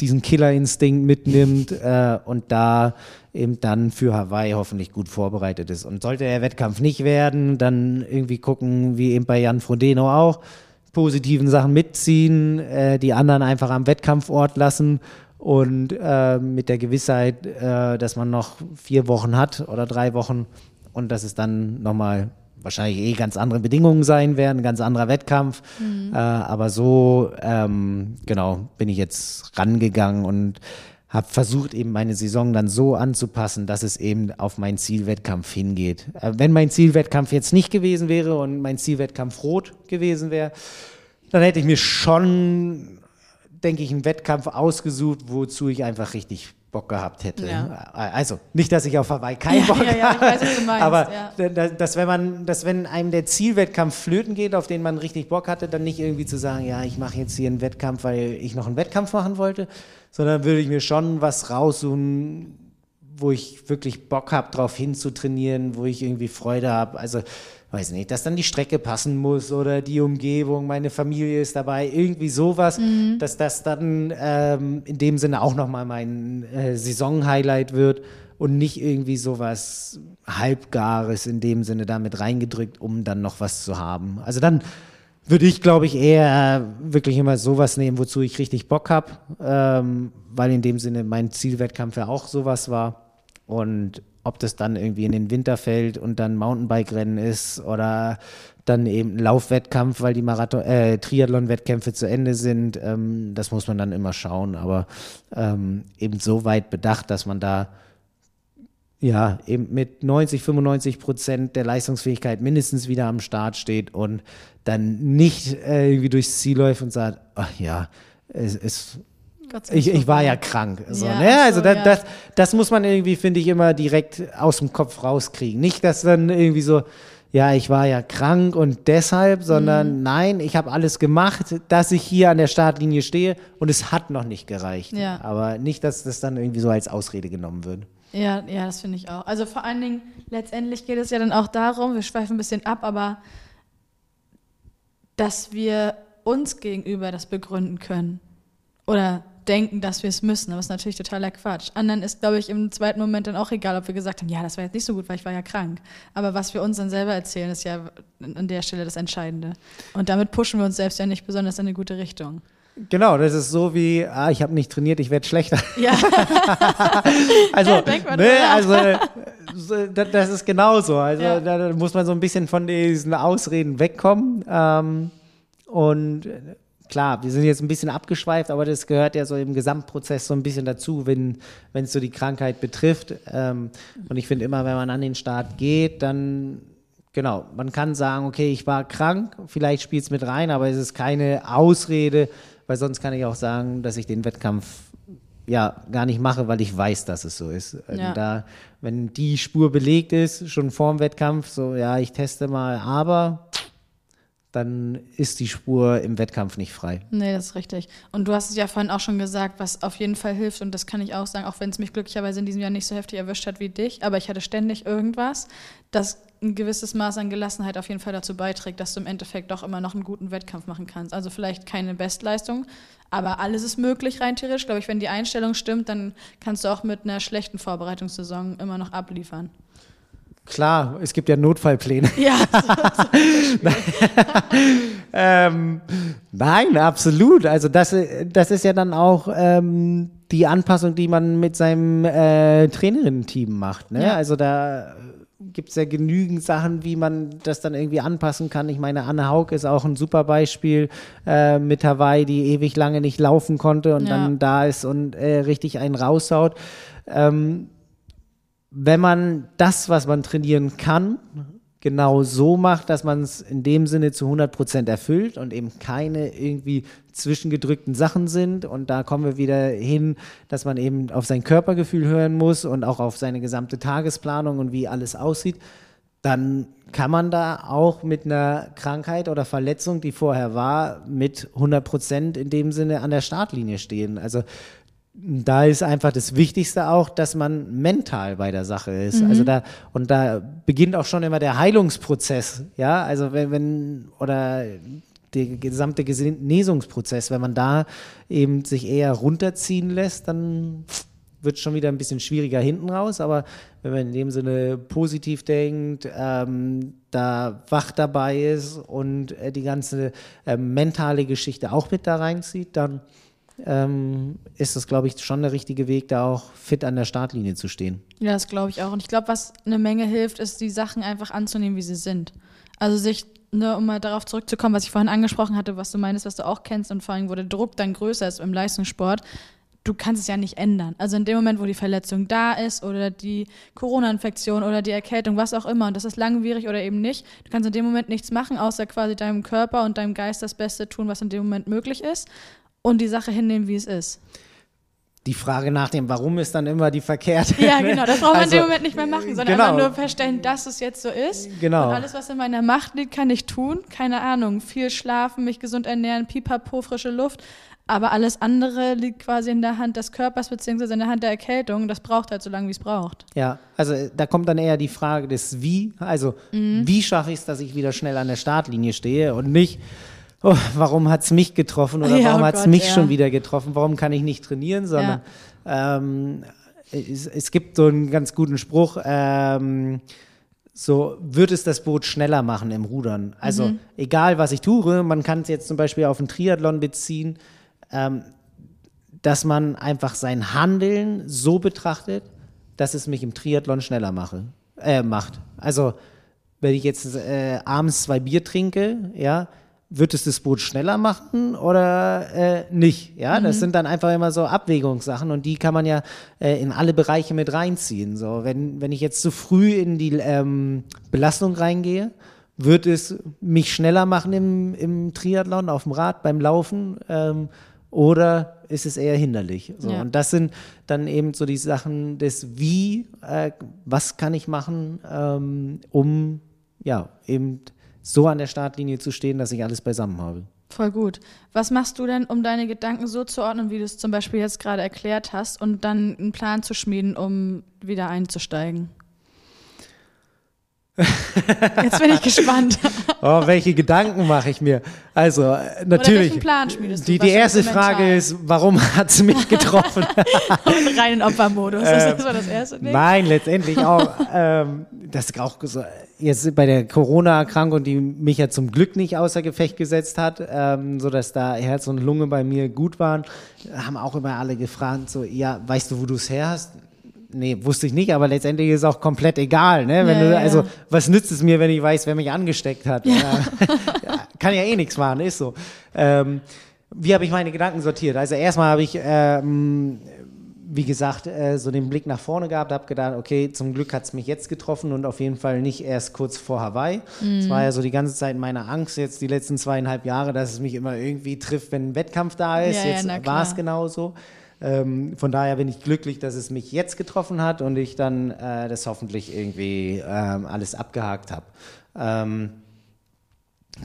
diesen Killerinstinkt mitnimmt äh, und da eben dann für Hawaii hoffentlich gut vorbereitet ist. Und sollte der Wettkampf nicht werden, dann irgendwie gucken, wie eben bei Jan Frodeno auch, positiven Sachen mitziehen, äh, die anderen einfach am Wettkampfort lassen und äh, mit der Gewissheit, äh, dass man noch vier Wochen hat oder drei Wochen und dass es dann nochmal wahrscheinlich eh ganz andere Bedingungen sein werden, ganz anderer Wettkampf. Mhm. Äh, aber so, ähm, genau, bin ich jetzt rangegangen und habe versucht, eben meine Saison dann so anzupassen, dass es eben auf meinen Zielwettkampf hingeht. Äh, wenn mein Zielwettkampf jetzt nicht gewesen wäre und mein Zielwettkampf rot gewesen wäre, dann hätte ich mir schon denke ich, einen Wettkampf ausgesucht, wozu ich einfach richtig Bock gehabt hätte. Ja. Also nicht, dass ich auf Hawaii keinen Bock ja, ja, weiß, aber dass, dass, wenn man, dass wenn einem der Zielwettkampf flöten geht, auf den man richtig Bock hatte, dann nicht irgendwie zu sagen, ja, ich mache jetzt hier einen Wettkampf, weil ich noch einen Wettkampf machen wollte, sondern würde ich mir schon was raussuchen, wo ich wirklich Bock habe, drauf hinzutrainieren, wo ich irgendwie Freude habe. Also weiß nicht, dass dann die Strecke passen muss oder die Umgebung, meine Familie ist dabei, irgendwie sowas, mhm. dass das dann ähm, in dem Sinne auch nochmal mein äh, Saison-Highlight wird und nicht irgendwie sowas Halbgares in dem Sinne damit reingedrückt, um dann noch was zu haben. Also dann würde ich, glaube ich, eher wirklich immer sowas nehmen, wozu ich richtig Bock habe, ähm, weil in dem Sinne mein Zielwettkampf ja auch sowas war. Und ob das dann irgendwie in den Winter fällt und dann Mountainbike-Rennen ist oder dann eben Laufwettkampf, weil die Marathon, äh, Triathlon-Wettkämpfe zu Ende sind, ähm, das muss man dann immer schauen, aber ähm, eben so weit bedacht, dass man da ja eben mit 90, 95 Prozent der Leistungsfähigkeit mindestens wieder am Start steht und dann nicht äh, irgendwie durchs Ziel läuft und sagt, ach ja, es, es ich, ich war ja krank. So, ja, ne? Also so, das, ja. das, das muss man irgendwie, finde ich, immer direkt aus dem Kopf rauskriegen. Nicht, dass dann irgendwie so, ja, ich war ja krank und deshalb, sondern mhm. nein, ich habe alles gemacht, dass ich hier an der Startlinie stehe und es hat noch nicht gereicht. Ja. Aber nicht, dass das dann irgendwie so als Ausrede genommen wird. Ja, ja, das finde ich auch. Also vor allen Dingen, letztendlich geht es ja dann auch darum, wir schweifen ein bisschen ab, aber dass wir uns gegenüber das begründen können. Oder denken, dass wir es müssen. Aber das ist natürlich totaler Quatsch. Anderen ist, glaube ich, im zweiten Moment dann auch egal, ob wir gesagt haben, ja, das war jetzt nicht so gut, weil ich war ja krank. Aber was wir uns dann selber erzählen, ist ja an der Stelle das Entscheidende. Und damit pushen wir uns selbst ja nicht besonders in eine gute Richtung. Genau, das ist so wie, ah, ich habe nicht trainiert, ich werde schlechter. Ja, Also, man ne, also so, da- das ist genauso. Also Ja. da, muss man so ein bisschen von diesen Ausreden wegkommen. Ähm, und klar, wir sind jetzt ein bisschen abgeschweift, aber das gehört ja so im Gesamtprozess so ein bisschen dazu, wenn es so die Krankheit betrifft. Ähm, und ich finde immer, wenn man an den Start geht, dann Genau, man kann sagen, okay, ich war krank, vielleicht spielt es mit rein, aber es ist keine Ausrede, weil sonst kann ich auch sagen, dass ich den Wettkampf ja gar nicht mache, weil ich weiß, dass es so ist. Ja. Da, wenn die Spur belegt ist, schon vorm Wettkampf, so ja, ich teste mal, aber dann ist die Spur im Wettkampf nicht frei. Nee, das ist richtig. Und du hast es ja vorhin auch schon gesagt, was auf jeden Fall hilft, und das kann ich auch sagen, auch wenn es mich glücklicherweise in diesem Jahr nicht so heftig erwischt hat wie dich, aber ich hatte ständig irgendwas, das ein gewisses Maß an Gelassenheit auf jeden Fall dazu beiträgt, dass du im Endeffekt doch immer noch einen guten Wettkampf machen kannst. Also vielleicht keine Bestleistung, aber alles ist möglich rein theoretisch. Glaube ich, wenn die Einstellung stimmt, dann kannst du auch mit einer schlechten Vorbereitungssaison immer noch abliefern. Klar, es gibt ja Notfallpläne. Ja, Ähm, nein, absolut. Also das, das ist ja dann auch ähm, die Anpassung, die man mit seinem äh, Trainerinnen-Team macht. Ne? Ja. Also da gibt es ja genügend Sachen, wie man das dann irgendwie anpassen kann. Ich meine, Anne Haug ist auch ein super Beispiel äh, mit Hawaii, die ewig lange nicht laufen konnte und Ja. dann da ist und äh, richtig einen raushaut. Ähm, wenn man das, was man trainieren kann, genau so macht, dass man es in dem Sinne zu 100 Prozent erfüllt und eben keine irgendwie zwischengedrückten Sachen sind. Und da kommen wir wieder hin, dass man eben auf sein Körpergefühl hören muss und auch auf seine gesamte Tagesplanung und wie alles aussieht. Dann kann man da auch mit einer Krankheit oder Verletzung, die vorher war, mit 100 Prozent in dem Sinne an der Startlinie stehen. Also da ist einfach das Wichtigste auch, dass man mental bei der Sache ist. Also da, und da beginnt auch schon immer der Heilungsprozess, ja, also wenn, wenn oder der gesamte Genesungsprozess, wenn man da eben sich eher runterziehen lässt, dann wird es schon wieder ein bisschen schwieriger hinten raus, aber wenn man in dem Sinne positiv denkt, ähm, da wach dabei ist und äh, die ganze äh, mentale Geschichte auch mit da reinzieht, dann ähm, ist das, glaube ich, schon der richtige Weg, da auch fit an der Startlinie zu stehen. Ja, das glaube ich auch. Und ich glaube, was eine Menge hilft, ist, die Sachen einfach anzunehmen, wie sie sind. Also sich, ne, um mal darauf zurückzukommen, was ich vorhin angesprochen hatte, was du meinst, was du auch kennst und vor allem, wo der Druck dann größer ist im Leistungssport, du kannst es ja nicht ändern. Also in dem Moment, wo die Verletzung da ist oder die Corona-Infektion oder die Erkältung, was auch immer, und das ist langwierig oder eben nicht, du kannst in dem Moment nichts machen, außer quasi deinem Körper und deinem Geist das Beste tun, was in dem Moment möglich ist und die Sache hinnehmen, wie es ist. Die Frage nach dem Warum ist dann immer die verkehrte. Ja, ne? genau, das braucht man Also, in dem Moment nicht mehr machen, sondern genau. einfach nur feststellen, dass es jetzt so ist. Genau. Und alles, was in meiner Macht liegt, kann ich tun. Keine Ahnung, viel schlafen, mich gesund ernähren, pipapo, frische Luft. Aber alles andere liegt quasi in der Hand des Körpers beziehungsweise in der Hand der Erkältung. Das braucht halt so lange, wie es braucht. Ja, also äh, da kommt dann eher die Frage des Wie. Also, Mhm. wie schaffe ich es, dass ich wieder schnell an der Startlinie stehe und nicht, oh, warum hat es mich getroffen oder Ja, warum oh hat es mich ja. schon wieder getroffen? Warum kann ich nicht trainieren? Sondern ähm, es, es gibt so einen ganz guten Spruch, ähm, so wird es das Boot schneller machen im Rudern. Also Mhm. egal, was ich tue, man kann es jetzt zum Beispiel auf einen Triathlon beziehen, ähm, dass man einfach sein Handeln so betrachtet, dass es mich im Triathlon schneller mache, äh, macht. Also wenn ich jetzt äh, abends zwei Bier trinke, ja, wird es das Boot schneller machen oder äh, nicht? Ja, das sind dann einfach immer so Abwägungssachen und die kann man ja äh, in alle Bereiche mit reinziehen. So, wenn, wenn ich jetzt zu früh in die ähm, Belastung reingehe, wird es mich schneller machen im, im Triathlon, auf dem Rad, beim Laufen ähm, oder ist es eher hinderlich? So, Ja. Und das sind dann eben so die Sachen des Wie, äh, was kann ich machen, ähm, um ja eben so an der Startlinie zu stehen, dass ich alles beisammen habe. Voll gut. Was machst du denn, um deine Gedanken so zu ordnen, wie du es zum Beispiel jetzt gerade erklärt hast, und dann einen Plan zu schmieden, um wieder einzusteigen? Jetzt bin ich gespannt. Oh, welche Gedanken mache ich mir? Also, äh, natürlich. Die, die erste Frage ist, warum hat sie mich getroffen? Und rein in Opfermodus. das war das erste Ding. Nein, letztendlich auch. ähm, das ist auch so, jetzt bei der Corona-Erkrankung, die mich ja zum Glück nicht außer Gefecht gesetzt hat, ähm, so dass da Herz und Lunge bei mir gut waren, haben auch immer alle gefragt, so, ja, weißt du, wo du es her hast? Nee, wusste ich nicht, aber letztendlich ist es auch komplett egal, ne? Wenn Ja, du, ja, also, ja. was nützt es mir, wenn ich weiß, wer mich angesteckt hat? Ja. Ja, kann ja eh nichts machen, ist so. Ähm, wie habe ich meine Gedanken sortiert? Also erstmal habe ich ähm, wie gesagt, äh, so den Blick nach vorne gehabt, habe gedacht, okay, zum Glück hat es mich jetzt getroffen und auf jeden Fall nicht erst kurz vor Hawaii. Es war ja so die ganze Zeit meine Angst, jetzt die letzten zweieinhalb Jahre, dass es mich immer irgendwie trifft, wenn ein Wettkampf da ist. Ja, ja, jetzt na war es genauso. Ähm, von daher bin ich glücklich, dass es mich jetzt getroffen hat und ich dann äh, das hoffentlich irgendwie ähm, alles abgehakt habe. Ähm,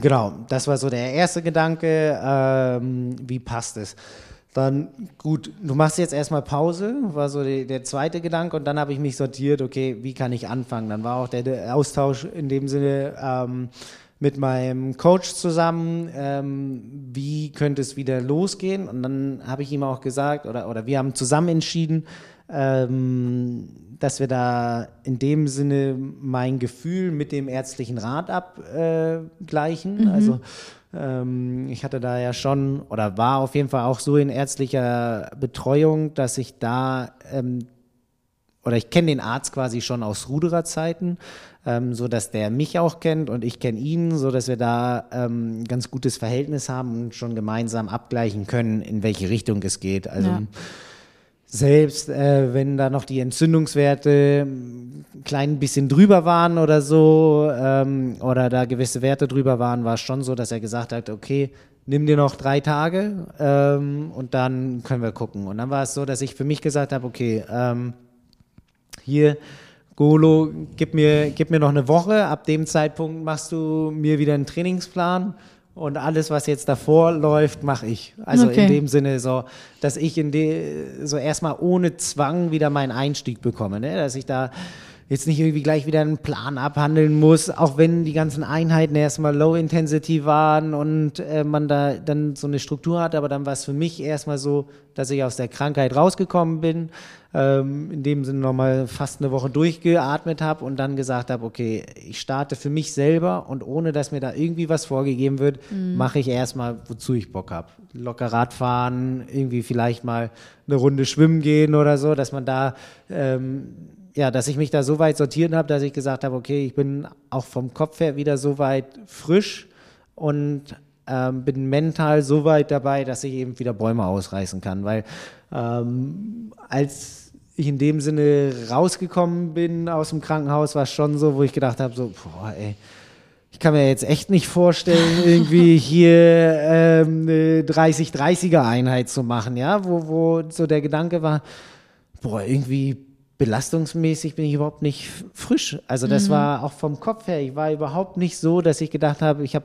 Genau, das war so der erste Gedanke, ähm, wie passt es. Dann, gut, du machst jetzt erstmal Pause, war so die, der zweite Gedanke und dann habe ich mich sortiert, okay, wie kann ich anfangen? Dann war auch der, der Austausch in dem Sinne ähm, mit meinem Coach zusammen, ähm, wie könnte es wieder losgehen? Und dann habe ich ihm auch gesagt, oder, oder wir haben zusammen entschieden, ähm, dass wir da in dem Sinne mein Gefühl mit dem ärztlichen Rat abgleichen. Also ähm, ich hatte da ja schon oder war auf jeden Fall auch so in ärztlicher Betreuung, dass ich da ähm, oder ich kenne den Arzt quasi schon aus Rudererzeiten, ähm, so dass der mich auch kennt und ich kenne ihn, so dass wir da ähm, ein ganz gutes Verhältnis haben und schon gemeinsam abgleichen können, in welche Richtung es geht. Also Ja. selbst äh, wenn da noch die Entzündungswerte ein klein bisschen drüber waren oder so, ähm, oder da gewisse Werte drüber waren, war es schon so, dass er gesagt hat, okay, nimm dir noch drei Tage ähm, und dann können wir gucken. Und dann war es so, dass ich für mich gesagt habe, okay, ähm, hier, Golo, gib mir, gib mir noch eine Woche. Ab dem Zeitpunkt machst du mir wieder einen Trainingsplan. Und alles, was jetzt davor läuft, mache ich. Also Okay. in dem Sinne so, dass ich in de, so erstmal ohne Zwang wieder meinen Einstieg bekomme, ne? dass ich da jetzt nicht irgendwie gleich wieder einen Plan abhandeln muss, auch wenn die ganzen Einheiten erstmal Low Intensity waren und äh, man da dann so eine Struktur hat, aber dann war es für mich erstmal so, dass ich aus der Krankheit rausgekommen bin, ähm, in dem Sinne nochmal fast eine Woche durchgeatmet habe und dann gesagt habe, okay, ich starte für mich selber und ohne dass mir da irgendwie was vorgegeben wird, mache ich erstmal, wozu ich Bock habe. Locker Radfahren, irgendwie vielleicht mal eine Runde schwimmen gehen oder so, dass man da ähm, ja, dass ich mich da so weit sortiert habe, dass ich gesagt habe, okay, ich bin auch vom Kopf her wieder so weit frisch und ähm, bin mental so weit dabei, dass ich eben wieder Bäume ausreißen kann. Weil ähm, als ich in dem Sinne rausgekommen bin aus dem Krankenhaus, war es schon so, wo ich gedacht habe, so, boah, ey, ich kann mir jetzt echt nicht vorstellen, irgendwie hier ähm, eine 30-30er-Einheit zu machen, ja, wo, wo so der Gedanke war, boah, irgendwie belastungsmäßig bin ich überhaupt nicht frisch. Also das war auch vom Kopf her, ich war überhaupt nicht so, dass ich gedacht habe, ich habe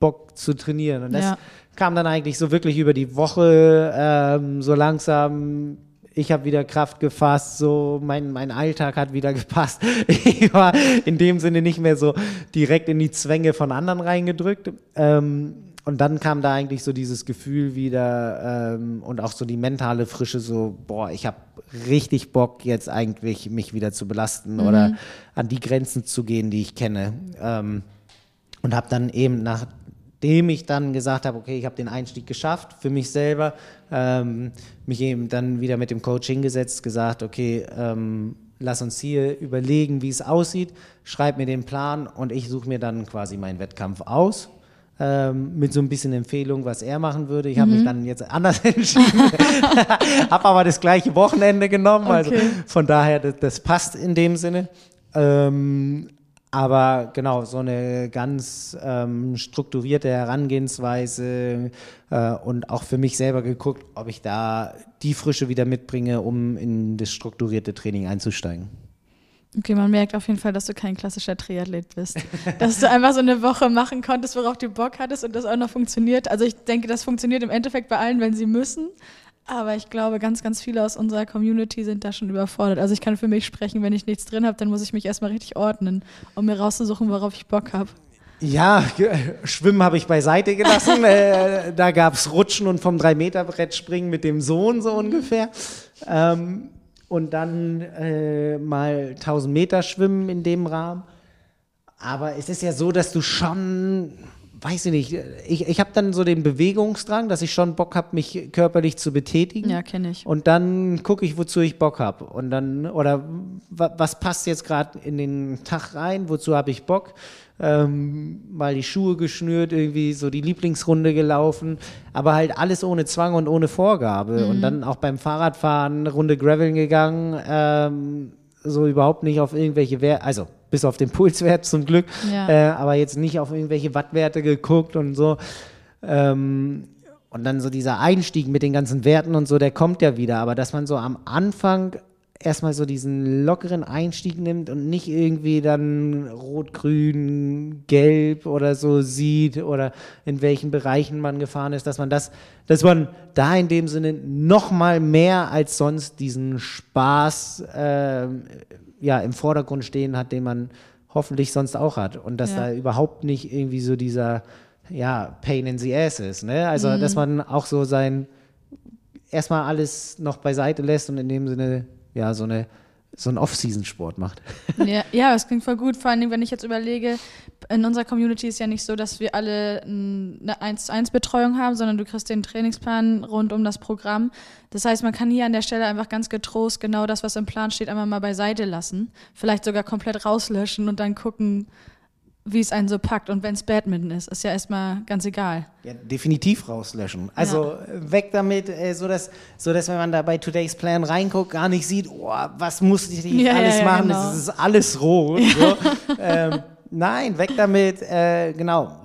Bock zu trainieren. Und das Ja. kam dann eigentlich so wirklich über die Woche ähm, so langsam. Ich habe wieder Kraft gefasst, so mein, mein Alltag hat wieder gepasst. Ich war in dem Sinne nicht mehr so direkt in die Zwänge von anderen reingedrückt. Ähm, und dann kam da eigentlich so dieses Gefühl wieder ähm, und auch so die mentale Frische, so, boah, ich habe richtig Bock jetzt eigentlich mich wieder zu belasten oder an die Grenzen zu gehen, die ich kenne. Ähm, und habe dann eben nachdem ich dann gesagt habe, okay, ich habe den Einstieg geschafft für mich selber, ähm, mich eben dann wieder mit dem Coach hingesetzt, gesagt, okay, ähm, lass uns hier überlegen, wie es aussieht, schreib mir den Plan und ich suche mir dann quasi meinen Wettkampf aus. Ähm, mit so ein bisschen Empfehlung, was er machen würde. Ich habe mich dann jetzt anders entschieden, habe aber das gleiche Wochenende genommen. Also Okay. von daher, das, das passt in dem Sinne. Ähm, aber genau, so eine ganz ähm, strukturierte Herangehensweise äh, und auch für mich selber geguckt, ob ich da die Frische wieder mitbringe, um in das strukturierte Training einzusteigen. Okay, man merkt auf jeden Fall, dass du kein klassischer Triathlet bist. dass du einfach so eine Woche machen konntest, worauf du Bock hattest und das auch noch funktioniert. Also ich denke, das funktioniert im Endeffekt bei allen, wenn sie müssen. Aber ich glaube, ganz, ganz viele aus unserer Community sind da schon überfordert. Also ich kann für mich sprechen, wenn ich nichts drin habe, dann muss ich mich erstmal richtig ordnen, um mir rauszusuchen, worauf ich Bock habe. Ja, Schwimmen habe ich beiseite gelassen. äh, da gab es Rutschen und vom 3-Meter-Brett springen mit dem Sohn so ungefähr. Ähm, und dann äh, mal 1000 Meter schwimmen in dem Rahmen. Aber es ist ja so, dass du schon, weiß ich nicht, ich, ich habe dann so den Bewegungsdrang, dass ich schon Bock habe, mich körperlich zu betätigen. Ja, kenne ich. Und dann gucke ich, wozu ich Bock habe. Und dann, oder wa- was passt jetzt gerade in den Tag rein, wozu habe ich Bock? Ähm, mal die Schuhe geschnürt, irgendwie so die Lieblingsrunde gelaufen, aber halt alles ohne Zwang und ohne Vorgabe. Und dann auch beim Fahrradfahren eine Runde Graveln gegangen, ähm, so überhaupt nicht auf irgendwelche Werte, also bis auf den Pulswert zum Glück, Ja. äh, aber jetzt nicht auf irgendwelche Wattwerte geguckt und so. Ähm, und dann so dieser Einstieg mit den ganzen Werten und so, der kommt ja wieder. Aber dass man so am Anfang erstmal so diesen lockeren Einstieg nimmt und nicht irgendwie dann rot, grün, gelb oder so sieht oder in welchen Bereichen man gefahren ist, dass man das, dass man da in dem Sinne noch mal mehr als sonst diesen Spaß ähm, ja im Vordergrund stehen hat, den man hoffentlich sonst auch hat und dass Ja. da überhaupt nicht irgendwie so dieser ja, Pain in the Ass ist, ne? Also, Mhm. dass man auch so sein erstmal alles noch beiseite lässt und in dem Sinne ja so eine so einen Off-Season-Sport macht. Ja, ja, das klingt voll gut. Vor allem, wenn ich jetzt überlege, in unserer Community ist ja nicht so, dass wir alle eine 1 zu 1 Betreuung haben, sondern du kriegst den Trainingsplan rund um das Programm. Das heißt, man kann hier an der Stelle einfach ganz getrost genau das, was im Plan steht, einmal mal beiseite lassen. Vielleicht sogar komplett rauslöschen und dann gucken, wie es einen so packt. Und wenn es Badminton ist, ist ja erstmal ganz egal. Ja, definitiv rauslöschen. Also äh, weg damit, äh, so dass, so dass wenn man da bei Today's Plan reinguckt, gar nicht sieht, oh, was muss ich Ja, alles ja, ja, machen, genau. es ist alles rot. So. ähm, nein, weg damit, äh, genau.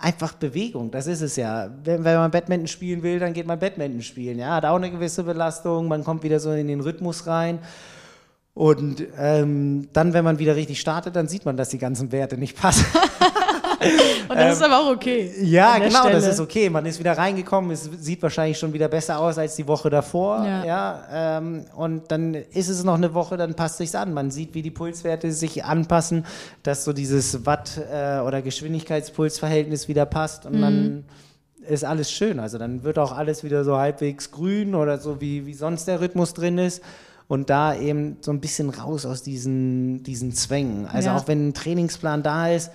Einfach Bewegung, das ist es ja. Wenn, wenn man Badminton spielen will, dann geht man Badminton spielen. Ja, hat auch eine gewisse Belastung, man kommt wieder so in den Rhythmus rein. Und ähm, dann, wenn man wieder richtig startet, dann sieht man, dass die ganzen Werte nicht passen. Und das ist aber auch okay. Ja, genau, das Stelle. ist okay. Man ist wieder reingekommen, es sieht wahrscheinlich schon wieder besser aus als die Woche davor. Ja. Ja. ähm, und dann ist es noch eine Woche, dann passt sich's an. Man sieht, wie die Pulswerte sich anpassen, dass so dieses Watt- äh, oder Geschwindigkeitspulsverhältnis wieder passt und dann ist alles schön. Also dann wird auch alles wieder so halbwegs grün oder so, wie, wie sonst der Rhythmus drin ist. Und da eben so ein bisschen raus aus diesen, diesen Zwängen. Also Ja. auch wenn ein Trainingsplan da ist,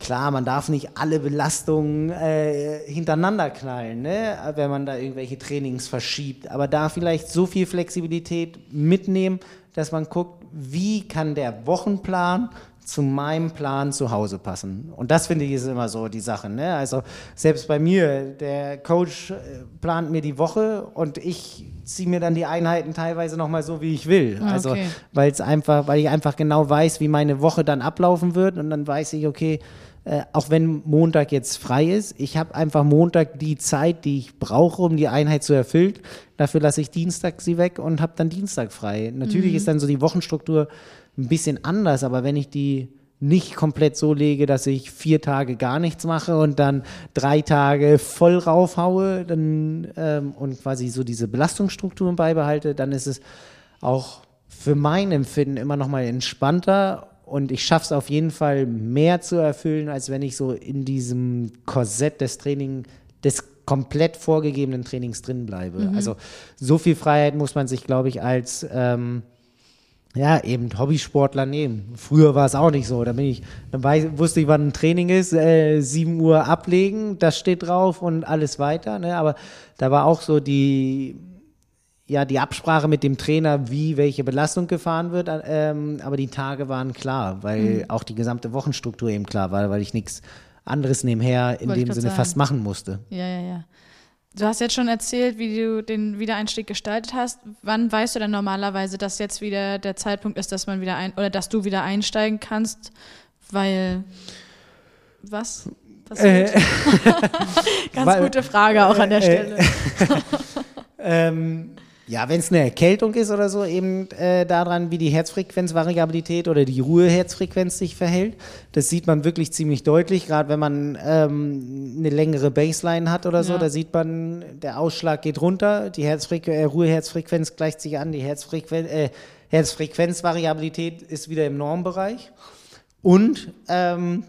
Klar, man darf nicht alle Belastungen äh, hintereinander knallen, ne? wenn man da irgendwelche Trainings verschiebt. Aber da vielleicht so viel Flexibilität mitnehmen, dass man guckt, wie kann der Wochenplan zu meinem Plan zu Hause passen. Und das finde ich ist immer so die Sache. Ne? Also selbst bei mir, der Coach äh, plant mir die Woche und ich ziehe mir dann die Einheiten teilweise nochmal so, wie ich will. Ah, Also okay. weil es einfach, weil ich einfach genau weiß, wie meine Woche dann ablaufen wird und dann weiß ich, okay, äh, auch wenn Montag jetzt frei ist, ich habe einfach Montag die Zeit, die ich brauche, um die Einheit zu erfüllen. Dafür lasse ich Dienstag sie weg und habe dann Dienstag frei. Natürlich ist dann so die Wochenstruktur ein bisschen anders, aber wenn ich die nicht komplett so lege, dass ich vier Tage gar nichts mache und dann drei Tage voll raufhaue dann, ähm, und quasi so diese Belastungsstrukturen beibehalte, dann ist es auch für mein Empfinden immer noch mal entspannter und ich schaffe es auf jeden Fall mehr zu erfüllen, als wenn ich so in diesem Korsett des Training, des komplett vorgegebenen Trainings drin bleibe. Also so viel Freiheit muss man sich, glaube ich, als ähm, ja, eben Hobbysportler nehmen. Früher war es auch nicht so. Da bin ich, dann weiß, wusste ich, wann ein Training ist, äh, 7 Uhr ablegen, das steht drauf und alles weiter. Ne? Aber da war auch so die, ja, die Absprache mit dem Trainer, wie welche Belastung gefahren wird. Ähm, aber die Tage waren klar, weil auch die gesamte Wochenstruktur eben klar war, weil ich nichts anderes nebenher in Wollte dem Sinne sagen. fast machen musste. Ja, ja, ja. Du hast jetzt schon erzählt, wie du den Wiedereinstieg gestaltet hast. Wann weißt du denn normalerweise, dass jetzt wieder der Zeitpunkt ist, dass man wieder ein oder dass du wieder einsteigen kannst? Weil was passiert? Ganz weil- gute Frage auch an der äh, Stelle. Ähm, Ja, wenn es eine Erkältung ist oder so, eben äh, daran, wie die Herzfrequenzvariabilität oder die Ruheherzfrequenz sich verhält. Das sieht man wirklich ziemlich deutlich, gerade wenn man ähm, eine längere Baseline hat oder so. Ja. Da sieht man, der Ausschlag geht runter, die Herzfrequ äh, Ruheherzfrequenz gleicht sich an, die Herzfrequen äh, Herzfrequenzvariabilität ist wieder im Normbereich. Und ähm,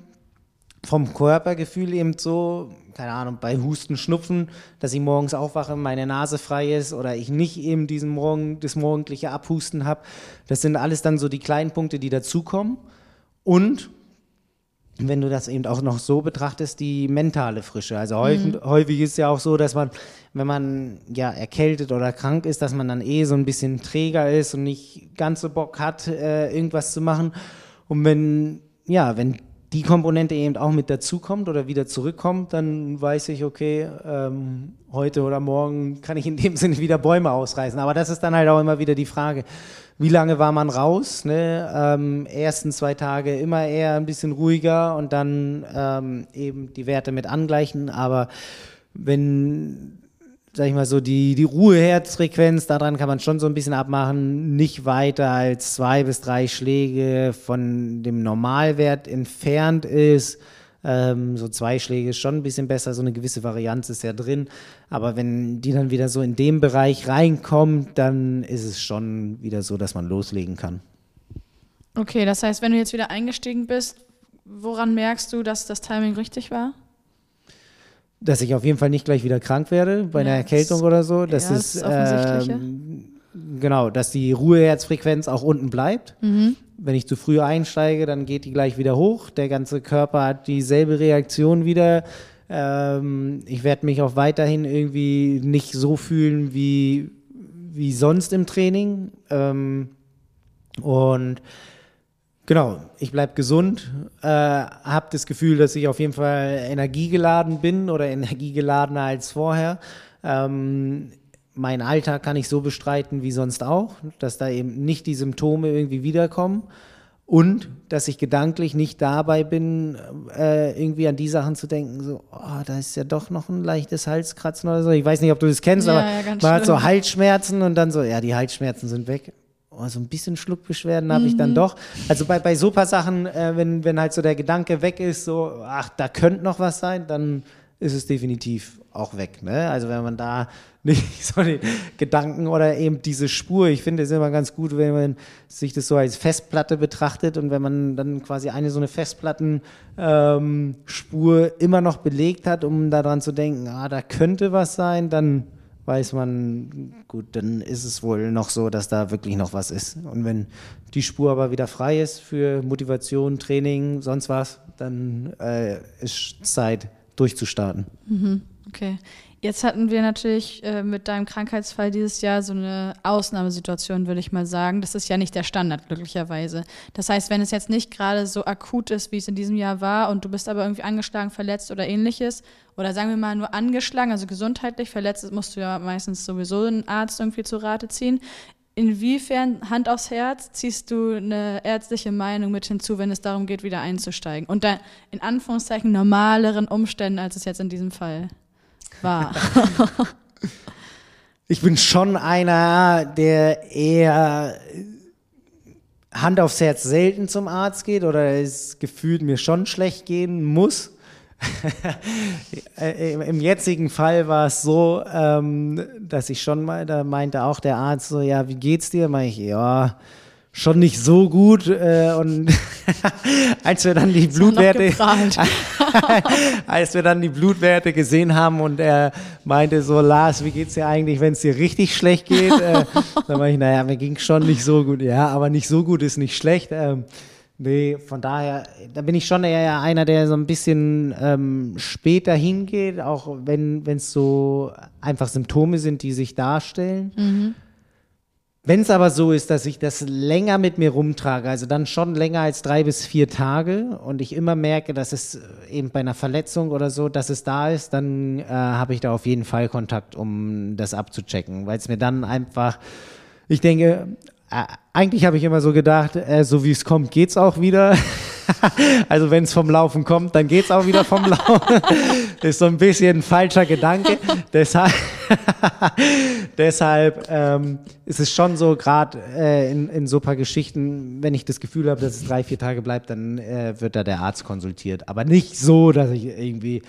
vom Körpergefühl eben so, keine Ahnung, bei Husten, Schnupfen, dass ich morgens aufwache, meine Nase frei ist oder ich nicht eben diesen Morgen, das morgendliche Abhusten habe. Das sind alles dann so die kleinen Punkte, die dazukommen. Und wenn du das eben auch noch so betrachtest, die mentale Frische. Also häufig, häufig ist ja auch so, dass man, wenn man ja erkältet oder krank ist, dass man dann eh so ein bisschen träger ist und nicht ganz so Bock hat, äh, irgendwas zu machen. Und wenn, ja, wenn die Komponente eben auch mit dazukommt oder wieder zurückkommt, dann weiß ich, okay, ähm, heute oder morgen kann ich in dem Sinne wieder Bäume ausreißen. Aber das ist dann halt auch immer wieder die Frage, wie lange war man raus? Ne? Ähm, ersten zwei Tage immer eher ein bisschen ruhiger und dann ähm, eben die Werte mit angleichen. Aber wenn, sag ich mal so, die, die Ruheherzfrequenz, daran kann man schon so ein bisschen abmachen, nicht weiter als zwei bis drei Schläge von dem Normalwert entfernt ist. Ähm, so zwei Schläge ist schon ein bisschen besser, so eine gewisse Varianz ist ja drin. Aber wenn die dann wieder so in dem Bereich reinkommt, dann ist es schon wieder so, dass man loslegen kann. Okay, das heißt, wenn du jetzt wieder eingestiegen bist, woran merkst du, dass das Timing richtig war? Dass ich auf jeden Fall nicht gleich wieder krank werde bei einer Ja, Erkältung das- oder so. Das ja, ist Offensichtliche. ähm, genau, dass die Ruheherzfrequenz auch unten bleibt. Mhm. Wenn ich zu früh einsteige, dann geht die gleich wieder hoch. Der ganze Körper hat dieselbe Reaktion wieder. Ähm, ich werde mich auch weiterhin irgendwie nicht so fühlen wie, wie sonst im Training. Ähm, und Genau, ich bleibe gesund, äh, habe das Gefühl, dass ich auf jeden Fall energiegeladen bin oder energiegeladener als vorher. Ähm, mein Alltag kann ich so bestreiten wie sonst auch, dass da eben nicht die Symptome irgendwie wiederkommen und dass ich gedanklich nicht dabei bin, äh, irgendwie an die Sachen zu denken, so, oh, da ist ja doch noch ein leichtes Halskratzen oder so. Ich weiß nicht, ob du das kennst, Ja, aber ja, man hat so schlimm. Halsschmerzen und dann so, ja, die Halsschmerzen sind weg. Oh, so ein bisschen Schluckbeschwerden habe ich Mhm. dann doch. Also bei, bei so paar Sachen, äh, wenn, wenn halt so der Gedanke weg ist, so, ach, da könnte noch was sein, dann ist es definitiv auch weg. Ne? Also wenn man da nicht so den Gedanken oder eben diese Spur, ich finde es immer ganz gut, wenn man sich das so als Festplatte betrachtet und wenn man dann quasi eine so eine Festplattenspur ähm, immer noch belegt hat, um daran zu denken, ah, da könnte was sein, dann weiß man, gut, dann ist es wohl noch so, dass da wirklich noch was ist. Und wenn die Spur aber wieder frei ist für Motivation, Training, sonst was, dann äh, ist Zeit durchzustarten. Okay. Jetzt hatten wir natürlich äh, mit deinem Krankheitsfall dieses Jahr so eine Ausnahmesituation, würde ich mal sagen. Das ist ja nicht der Standard, glücklicherweise. Das heißt, wenn es jetzt nicht gerade so akut ist, wie es in diesem Jahr war, und du bist aber irgendwie angeschlagen, verletzt oder ähnliches, oder sagen wir mal nur angeschlagen, also gesundheitlich verletzt, musst du ja meistens sowieso einen Arzt irgendwie zu Rate ziehen. Inwiefern, Hand aufs Herz, ziehst du eine ärztliche Meinung mit hinzu, wenn es darum geht, wieder einzusteigen? Dann in Anführungszeichen normaleren Umständen, als es jetzt in diesem Fall war. Ich bin schon einer, der eher Hand aufs Herz selten zum Arzt geht oder es gefühlt mir schon schlecht gehen muss. Äh, Im jetzigen Fall war es so, ähm, dass ich schon mal, da meinte auch der Arzt so, ja, wie geht's dir? Meinte ich, ja, schon nicht so gut. Äh, und als wir dann die Blutwerte, als wir dann die Blutwerte gesehen haben und er meinte so, Lars, wie geht's dir eigentlich, wenn es dir richtig schlecht geht? äh, dann meinte ich, naja, mir ging schon nicht so gut. Ja, aber nicht so gut ist nicht schlecht. Ähm, nee, von daher, da bin ich schon eher einer, der so ein bisschen ähm, später hingeht, auch wenn es so einfach Symptome sind, die sich darstellen. Wenn es aber so ist, dass ich das länger mit mir rumtrage, also dann schon länger als drei bis vier Tage und ich immer merke, dass es eben bei einer Verletzung oder so, dass es da ist, dann äh, habe ich da auf jeden Fall Kontakt, um das abzuchecken, weil es mir dann einfach, ich denke, äh, eigentlich habe ich immer so gedacht, äh, so wie es kommt, geht's auch wieder. also wenn es vom Laufen kommt, dann geht's auch wieder vom Laufen. Ist so ein bisschen ein falscher Gedanke. Deshalb, Deshalb ähm, ist es schon so, gerade äh, in, in so ein paar Geschichten, wenn ich das Gefühl habe, dass es drei, vier Tage bleibt, dann äh, wird da der Arzt konsultiert. Aber nicht so, dass ich irgendwie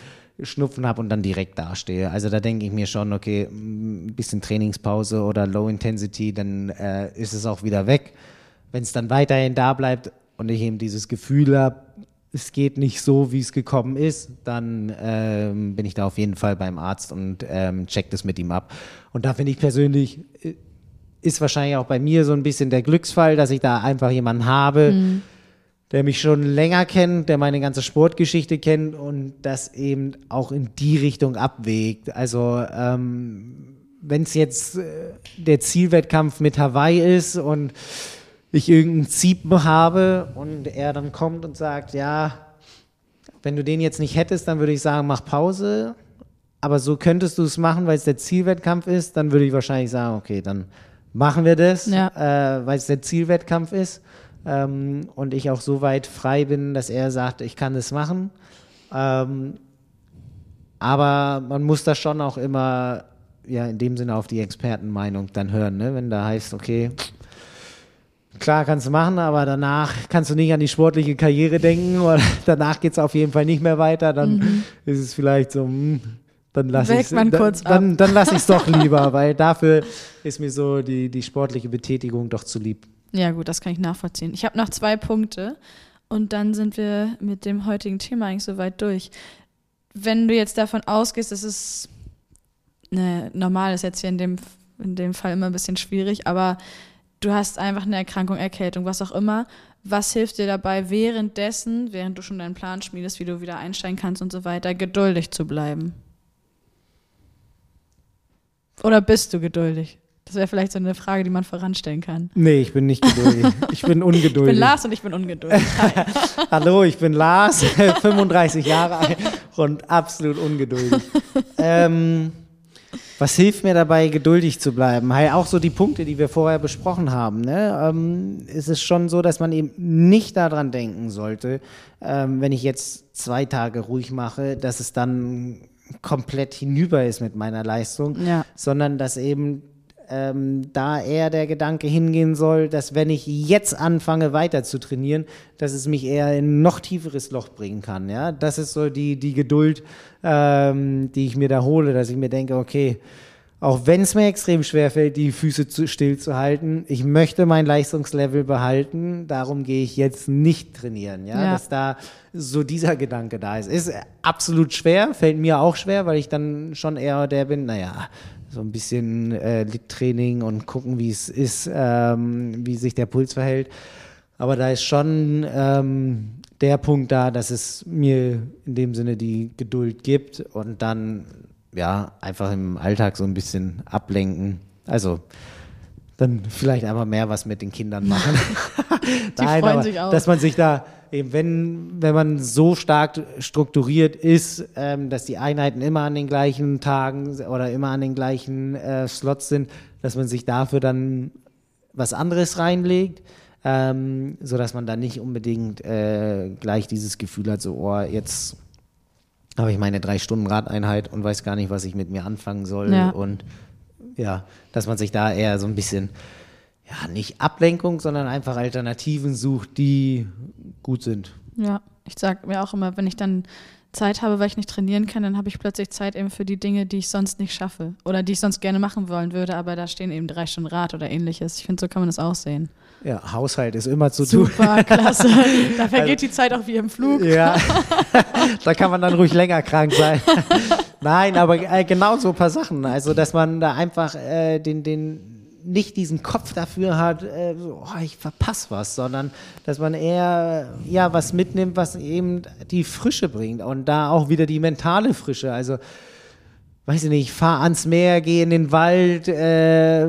Schnupfen habe und dann direkt dastehe. Also da denke ich mir schon, okay, ein bisschen Trainingspause oder Low Intensity, dann äh, ist es auch wieder weg. Wenn es dann weiterhin da bleibt und ich eben dieses Gefühl habe, es geht nicht so, wie es gekommen ist, dann ähm, bin ich da auf jeden Fall beim Arzt und ähm, check das mit ihm ab. Und da finde ich persönlich, äh, ist wahrscheinlich auch bei mir so ein bisschen der Glücksfall, dass ich da einfach jemanden habe, der mich schon länger kennt, der meine ganze Sportgeschichte kennt und das eben auch in die Richtung abwägt. Also ähm, wenn es jetzt äh, der Zielwettkampf mit Hawaii ist und ich irgendeinen Ziepen habe und er dann kommt und sagt, ja, wenn du den jetzt nicht hättest, dann würde ich sagen, mach Pause. Aber so könntest du es machen, weil es der Zielwettkampf ist, dann würde ich wahrscheinlich sagen, okay, dann machen wir das, Ja. äh, weil es der Zielwettkampf ist. Ähm, und ich auch so weit frei bin, dass er sagt, ich kann das machen. Ähm, aber man muss da schon auch immer, ja, in dem Sinne auf die Expertenmeinung dann hören, ne? wenn da heißt, okay, Klar, kannst du machen, aber danach kannst du nicht an die sportliche Karriere denken oder danach geht es auf jeden Fall nicht mehr weiter. Dann ist es vielleicht so, dann lasse ich man dann, dann, dann es doch lieber, weil dafür ist mir so die, die sportliche Betätigung doch zu lieb. Ja, gut, das kann ich nachvollziehen. Ich habe noch zwei Punkte und dann sind wir mit dem heutigen Thema eigentlich soweit durch. Wenn du jetzt davon ausgehst, dass es ne, normal ist jetzt hier in dem, in dem Fall immer ein bisschen schwierig, aber du hast einfach eine Erkrankung, Erkältung, was auch immer. Was hilft dir dabei, währenddessen, während du schon deinen Plan schmiedest, wie du wieder einsteigen kannst und so weiter, geduldig zu bleiben? Oder bist du geduldig? Das wäre vielleicht so eine Frage, die man voranstellen kann. Nee, ich bin nicht geduldig. Ich bin ungeduldig. Ich bin Lars und ich bin ungeduldig. Hallo, ich bin Lars, 35 Jahre alt und absolut ungeduldig. ähm, was hilft mir dabei, geduldig zu bleiben? Halt auch so die Punkte, die wir vorher besprochen haben. Ne? Ähm, es ist schon so, dass man eben nicht daran denken sollte, ähm, wenn ich jetzt zwei Tage ruhig mache, dass es dann komplett hinüber ist mit meiner Leistung, Ja. sondern dass eben ähm, da eher der Gedanke hingehen soll, dass wenn ich jetzt anfange weiter zu trainieren, dass es mich eher in ein noch tieferes Loch bringen kann. Ja, das ist so die die Geduld, ähm, die ich mir da hole, dass ich mir denke, okay, auch wenn es mir extrem schwer fällt, die Füße zu, still zu halten, ich möchte mein Leistungslevel behalten, darum gehe ich jetzt nicht trainieren. Ja? Ja. dass da so dieser Gedanke da ist. Ist absolut schwer, fällt mir auch schwer, weil ich dann schon eher der bin, naja, so ein bisschen äh, Lit-Training und gucken, wie es ist, ähm, wie sich der Puls verhält. Aber da ist schon ähm, der Punkt da, dass es mir in dem Sinne die Geduld gibt und dann ja einfach im Alltag so ein bisschen ablenken. Also dann vielleicht einfach mehr was mit den Kindern machen. Die freuen sich auch. Dass man sich da eben, wenn, wenn man so stark strukturiert ist, ähm, dass die Einheiten immer an den gleichen Tagen oder immer an den gleichen äh, Slots sind, dass man sich dafür dann was anderes reinlegt, ähm, so dass man dann nicht unbedingt äh, gleich dieses Gefühl hat, so, oh, jetzt habe ich meine drei Stunden Radeinheit und weiß gar nicht, was ich mit mir anfangen soll. Ja. Und ja, dass man sich da eher so ein bisschen, ja, nicht Ablenkung, sondern einfach Alternativen sucht, die gut sind. Ja, ich sag mir auch immer, wenn ich dann Zeit habe, weil ich nicht trainieren kann, dann habe ich plötzlich Zeit eben für die Dinge, die ich sonst nicht schaffe oder die ich sonst gerne machen wollen würde, aber da stehen eben drei Stunden Rad oder ähnliches. Ich finde, so kann man das auch sehen. Ja, Haushalt ist immer zu tun. Super, klasse. Da vergeht die Zeit auch wie im Flug. Ja, da kann man dann ruhig länger krank sein. Nein, aber äh, genau so ein paar Sachen. Also, dass man da einfach äh, den, den nicht diesen Kopf dafür hat, äh, so, oh, ich verpasse was, sondern dass man eher ja was mitnimmt, was eben die Frische bringt und da auch wieder die mentale Frische. Also weiß ich nicht, fahr ans Meer, geh in den Wald, äh,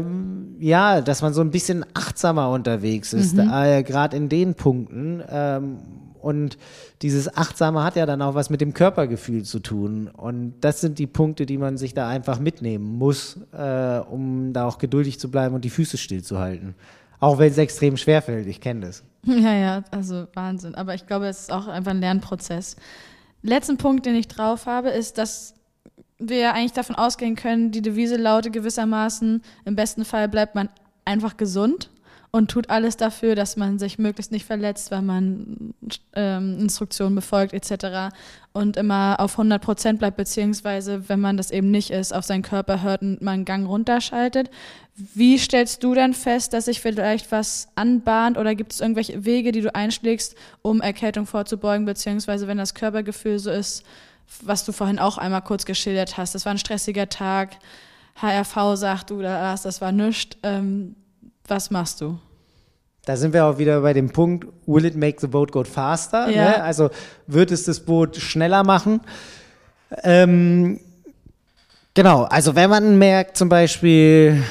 ja, dass man so ein bisschen achtsamer unterwegs ist, äh, gerade in den Punkten. Ähm, und dieses Achtsame hat ja dann auch was mit dem Körpergefühl zu tun. Und das sind die Punkte, die man sich da einfach mitnehmen muss, äh, um da auch geduldig zu bleiben und die Füße stillzuhalten. Auch wenn es extrem schwer fällt, ich kenne das. Ja, ja, also Wahnsinn. Aber ich glaube, es ist auch einfach ein Lernprozess. Letzten Punkt, den ich drauf habe, ist, dass wir eigentlich davon ausgehen können, die Devise lautet gewissermaßen, im besten Fall bleibt man einfach gesund und tut alles dafür, dass man sich möglichst nicht verletzt, weil man ähm, Instruktionen befolgt etc. und immer auf 100 Prozent bleibt, beziehungsweise wenn man das eben nicht ist, auf seinen Körper hört und man einen Gang runterschaltet. Wie stellst du dann fest, dass sich vielleicht was anbahnt oder gibt es irgendwelche Wege, die du einschlägst, um Erkältung vorzubeugen, beziehungsweise wenn das Körpergefühl so ist, was du vorhin auch einmal kurz geschildert hast, das war ein stressiger Tag, HRV sagt du, das war nichts. Ähm, was machst du? Da sind wir auch wieder bei dem Punkt, will it make the boat go faster? Ja. Ne? Also wird es das Boot schneller machen? Ähm, genau, also wenn man merkt zum Beispiel,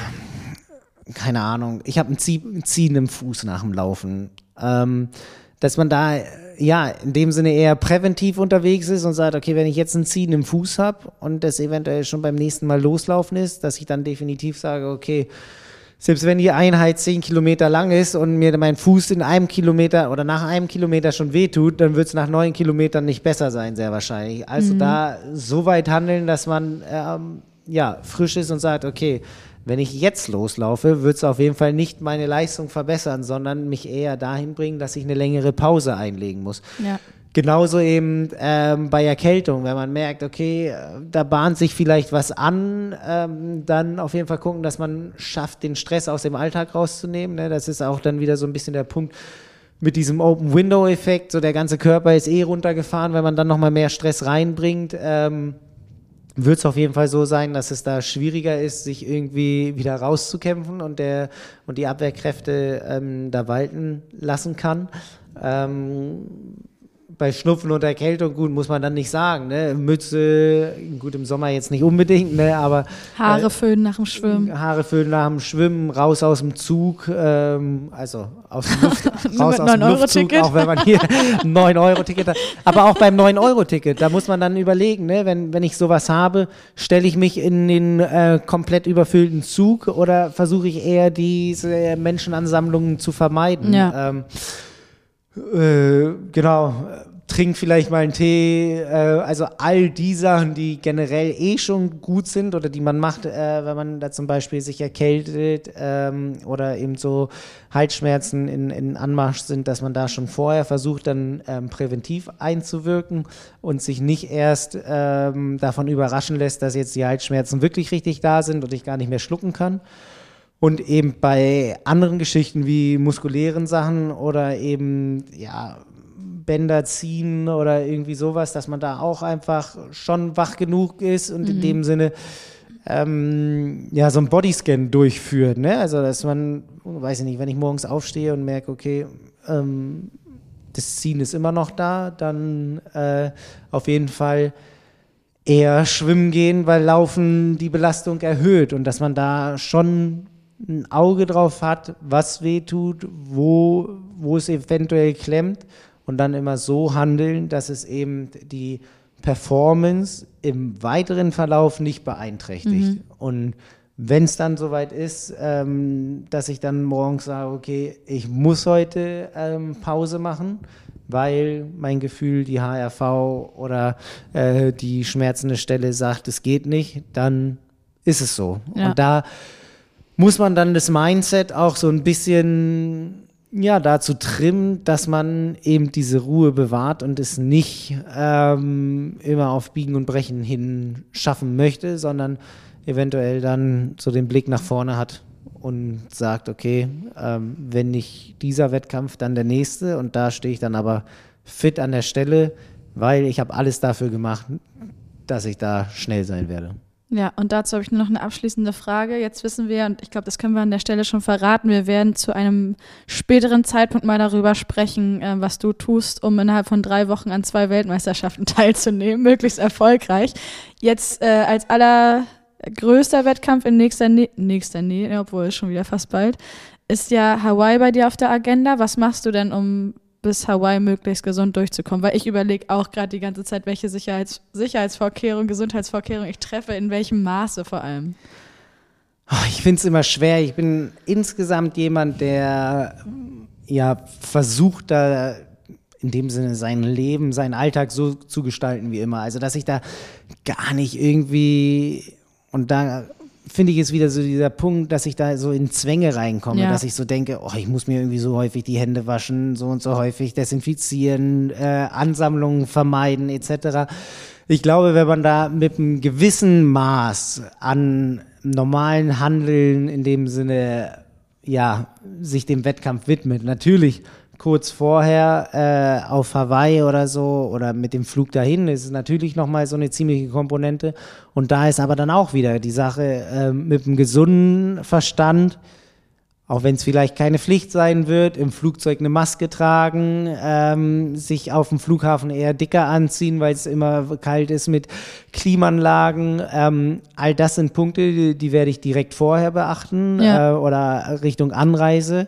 keine Ahnung, ich habe ein, Zie ein Ziehen im Fuß nach dem Laufen, ähm, dass man da ja in dem Sinne eher präventiv unterwegs ist und sagt, okay, wenn ich jetzt ein Ziehen im Fuß habe und das eventuell schon beim nächsten Mal loslaufen ist, dass ich dann definitiv sage, okay, selbst wenn die Einheit zehn Kilometer lang ist und mir mein Fuß in einem Kilometer oder nach einem Kilometer schon wehtut, dann wird es nach neun Kilometern nicht besser sein, sehr wahrscheinlich. Also da so weit handeln, dass man ähm, ja frisch ist und sagt, okay, wenn ich jetzt loslaufe, wird es auf jeden Fall nicht meine Leistung verbessern, sondern mich eher dahin bringen, dass ich eine längere Pause einlegen muss. Ja. Genauso eben ähm, bei Erkältung, wenn man merkt, okay, äh, da bahnt sich vielleicht was an, ähm, dann auf jeden Fall gucken, dass man schafft, den Stress aus dem Alltag rauszunehmen. Ne? Das ist auch dann wieder so ein bisschen der Punkt mit diesem Open-Window-Effekt. So der ganze Körper ist eh runtergefahren, wenn man dann nochmal mehr Stress reinbringt. Ähm, wird es auf jeden Fall so sein, dass es da schwieriger ist, sich irgendwie wieder rauszukämpfen und der und die Abwehrkräfte ähm, da walten lassen kann. Bei Schnupfen und Erkältung, gut, muss man dann nicht sagen, ne? Mütze, gut, im Sommer jetzt nicht unbedingt, ne? Aber Haare föhnen nach dem Schwimmen. Haare föhnen nach dem Schwimmen, raus aus dem Zug, ähm, also aus dem Luft, raus aus dem 9 Euro Luftzug, auch wenn man hier ein 9-Euro-Ticket hat. Aber auch beim 9-Euro-Ticket, da muss man dann überlegen, ne? wenn, wenn ich sowas habe, stelle ich mich in den äh, komplett überfüllten Zug oder versuche ich eher diese Menschenansammlungen zu vermeiden? Ja. Ähm, äh, genau, trink vielleicht mal einen Tee, äh, also all die Sachen, die generell eh schon gut sind oder die man macht, äh, wenn man da zum Beispiel sich erkältet ähm, oder eben so Halsschmerzen in, in Anmarsch sind, dass man da schon vorher versucht, dann ähm, präventiv einzuwirken und sich nicht erst ähm, davon überraschen lässt, dass jetzt die Halsschmerzen wirklich richtig da sind und ich gar nicht mehr schlucken kann. Und eben bei anderen Geschichten wie muskulären Sachen oder eben, ja, Bänder ziehen oder irgendwie sowas, dass man da auch einfach schon wach genug ist und in dem Sinne ähm, ja so einen Bodyscan durchführt. Ne? Also dass man, weiß ich nicht, wenn ich morgens aufstehe und merke, okay, ähm, das Ziehen ist immer noch da, dann äh, auf jeden Fall eher schwimmen gehen, weil Laufen die Belastung erhöht und dass man da schon ein Auge drauf hat, was weh tut, wo, wo es eventuell klemmt und dann immer so handeln, dass es eben die Performance im weiteren Verlauf nicht beeinträchtigt. Und wenn es dann soweit ist, ähm, dass ich dann morgens sage, okay, ich muss heute ähm, Pause machen, weil mein Gefühl, die HRV oder äh, die schmerzende Stelle sagt, es geht nicht, dann ist es so. Ja. Und da muss man dann das Mindset auch so ein bisschen ja, dazu trimmen, dass man eben diese Ruhe bewahrt und es nicht ähm, immer auf Biegen und Brechen hin schaffen möchte, sondern eventuell dann so den Blick nach vorne hat und sagt, okay, ähm, wenn nicht dieser Wettkampf, dann der nächste und da stehe ich dann aber fit an der Stelle, weil ich habe alles dafür gemacht, dass ich da schnell sein werde. Ja, und dazu habe ich nur noch eine abschließende Frage. Jetzt wissen wir, und ich glaube, das können wir an der Stelle schon verraten, wir werden zu einem späteren Zeitpunkt mal darüber sprechen, äh, was du tust, um innerhalb von drei Wochen an zwei Weltmeisterschaften teilzunehmen, möglichst erfolgreich. Jetzt äh, als allergrößter Wettkampf in nächster Nähe, nächster Nähe, obwohl es schon wieder fast bald, ist ja Hawaii bei dir auf der Agenda. Was machst du denn, um bis Hawaii möglichst gesund durchzukommen? Weil ich überlege auch gerade die ganze Zeit, welche Sicherheits Sicherheitsvorkehrungen, Gesundheitsvorkehrungen ich treffe, in welchem Maße vor allem. Oh, Ich finde es immer schwer. Ich bin insgesamt jemand, der ja versucht, da in dem Sinne sein Leben, seinen Alltag so zu gestalten wie immer. Also dass ich da gar nicht irgendwie und da finde ich es wieder so dieser Punkt, dass ich da so in Zwänge reinkomme, Ja. dass ich so denke, oh, ich muss mir irgendwie so häufig die Hände waschen, so und so häufig desinfizieren, äh, Ansammlungen vermeiden etc. Ich glaube, wenn man da mit einem gewissen Maß an normalen Handeln in dem Sinne, ja, sich dem Wettkampf widmet, natürlich kurz vorher äh, auf Hawaii oder so oder mit dem Flug dahin ist es natürlich nochmal so eine ziemliche Komponente. Und da ist aber dann auch wieder die Sache äh, mit einem gesunden Verstand, auch wenn es vielleicht keine Pflicht sein wird, im Flugzeug eine Maske tragen, ähm, sich auf dem Flughafen eher dicker anziehen, weil es immer kalt ist mit Klimaanlagen. Ähm, all das sind Punkte, die, die werde ich direkt vorher beachten Ja. äh, oder Richtung Anreise.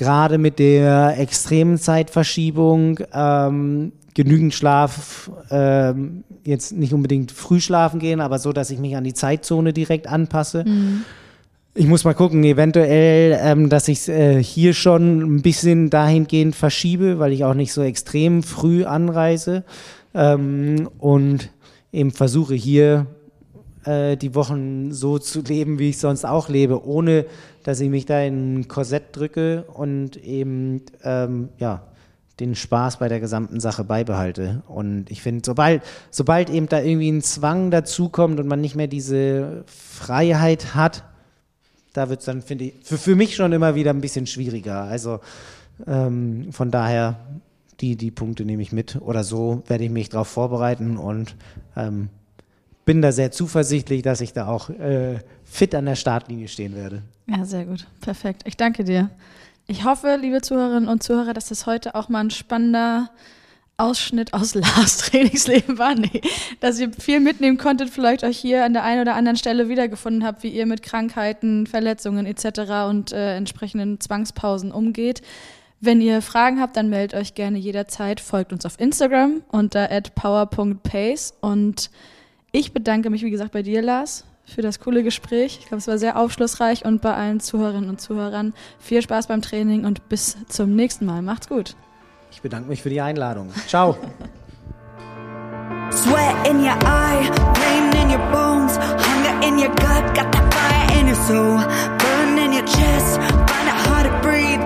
Gerade mit der extremen Zeitverschiebung, ähm, genügend Schlaf, ähm, jetzt nicht unbedingt früh schlafen gehen, aber so, dass ich mich an die Zeitzone direkt anpasse. Ich muss mal gucken, eventuell, ähm, dass ich äh, hier schon ein bisschen dahingehend verschiebe, weil ich auch nicht so extrem früh anreise ähm, und eben versuche hier äh, die Wochen so zu leben, wie ich sonst auch lebe, ohne dass ich mich da in ein Korsett drücke und eben ähm, ja den Spaß bei der gesamten Sache beibehalte. Und ich finde, sobald, sobald eben da irgendwie ein Zwang dazukommt und man nicht mehr diese Freiheit hat, da wird es dann, finde ich, für, für mich schon immer wieder ein bisschen schwieriger. Also ähm, von daher, die, die Punkte nehme ich mit. Oder so werde ich mich darauf vorbereiten und ähm, bin da sehr zuversichtlich, dass ich da auch äh, fit an der Startlinie stehen werde. Ja, sehr gut. Perfekt. Ich danke dir. Ich hoffe, liebe Zuhörerinnen und Zuhörer, dass das heute auch mal ein spannender Ausschnitt aus Lars Trainingsleben war. Nee, dass ihr viel mitnehmen konntet, vielleicht euch hier an der einen oder anderen Stelle wiedergefunden habt, wie ihr mit Krankheiten, Verletzungen etc. und äh, entsprechenden Zwangspausen umgeht. Wenn ihr Fragen habt, dann meldet euch gerne jederzeit. Folgt uns auf Instagram unter power.pace. Und ich bedanke mich, wie gesagt, bei dir, Lars, für das coole Gespräch. Ich glaube, es war sehr aufschlussreich und bei allen Zuhörerinnen und Zuhörern viel Spaß beim Training und bis zum nächsten Mal. Macht's gut. Ich bedanke mich für die Einladung. Ciao. Sweat in your eye, pain in your bones, hunger in your gut, got that fire in your soul, burn in your chest, find it hard to breathe,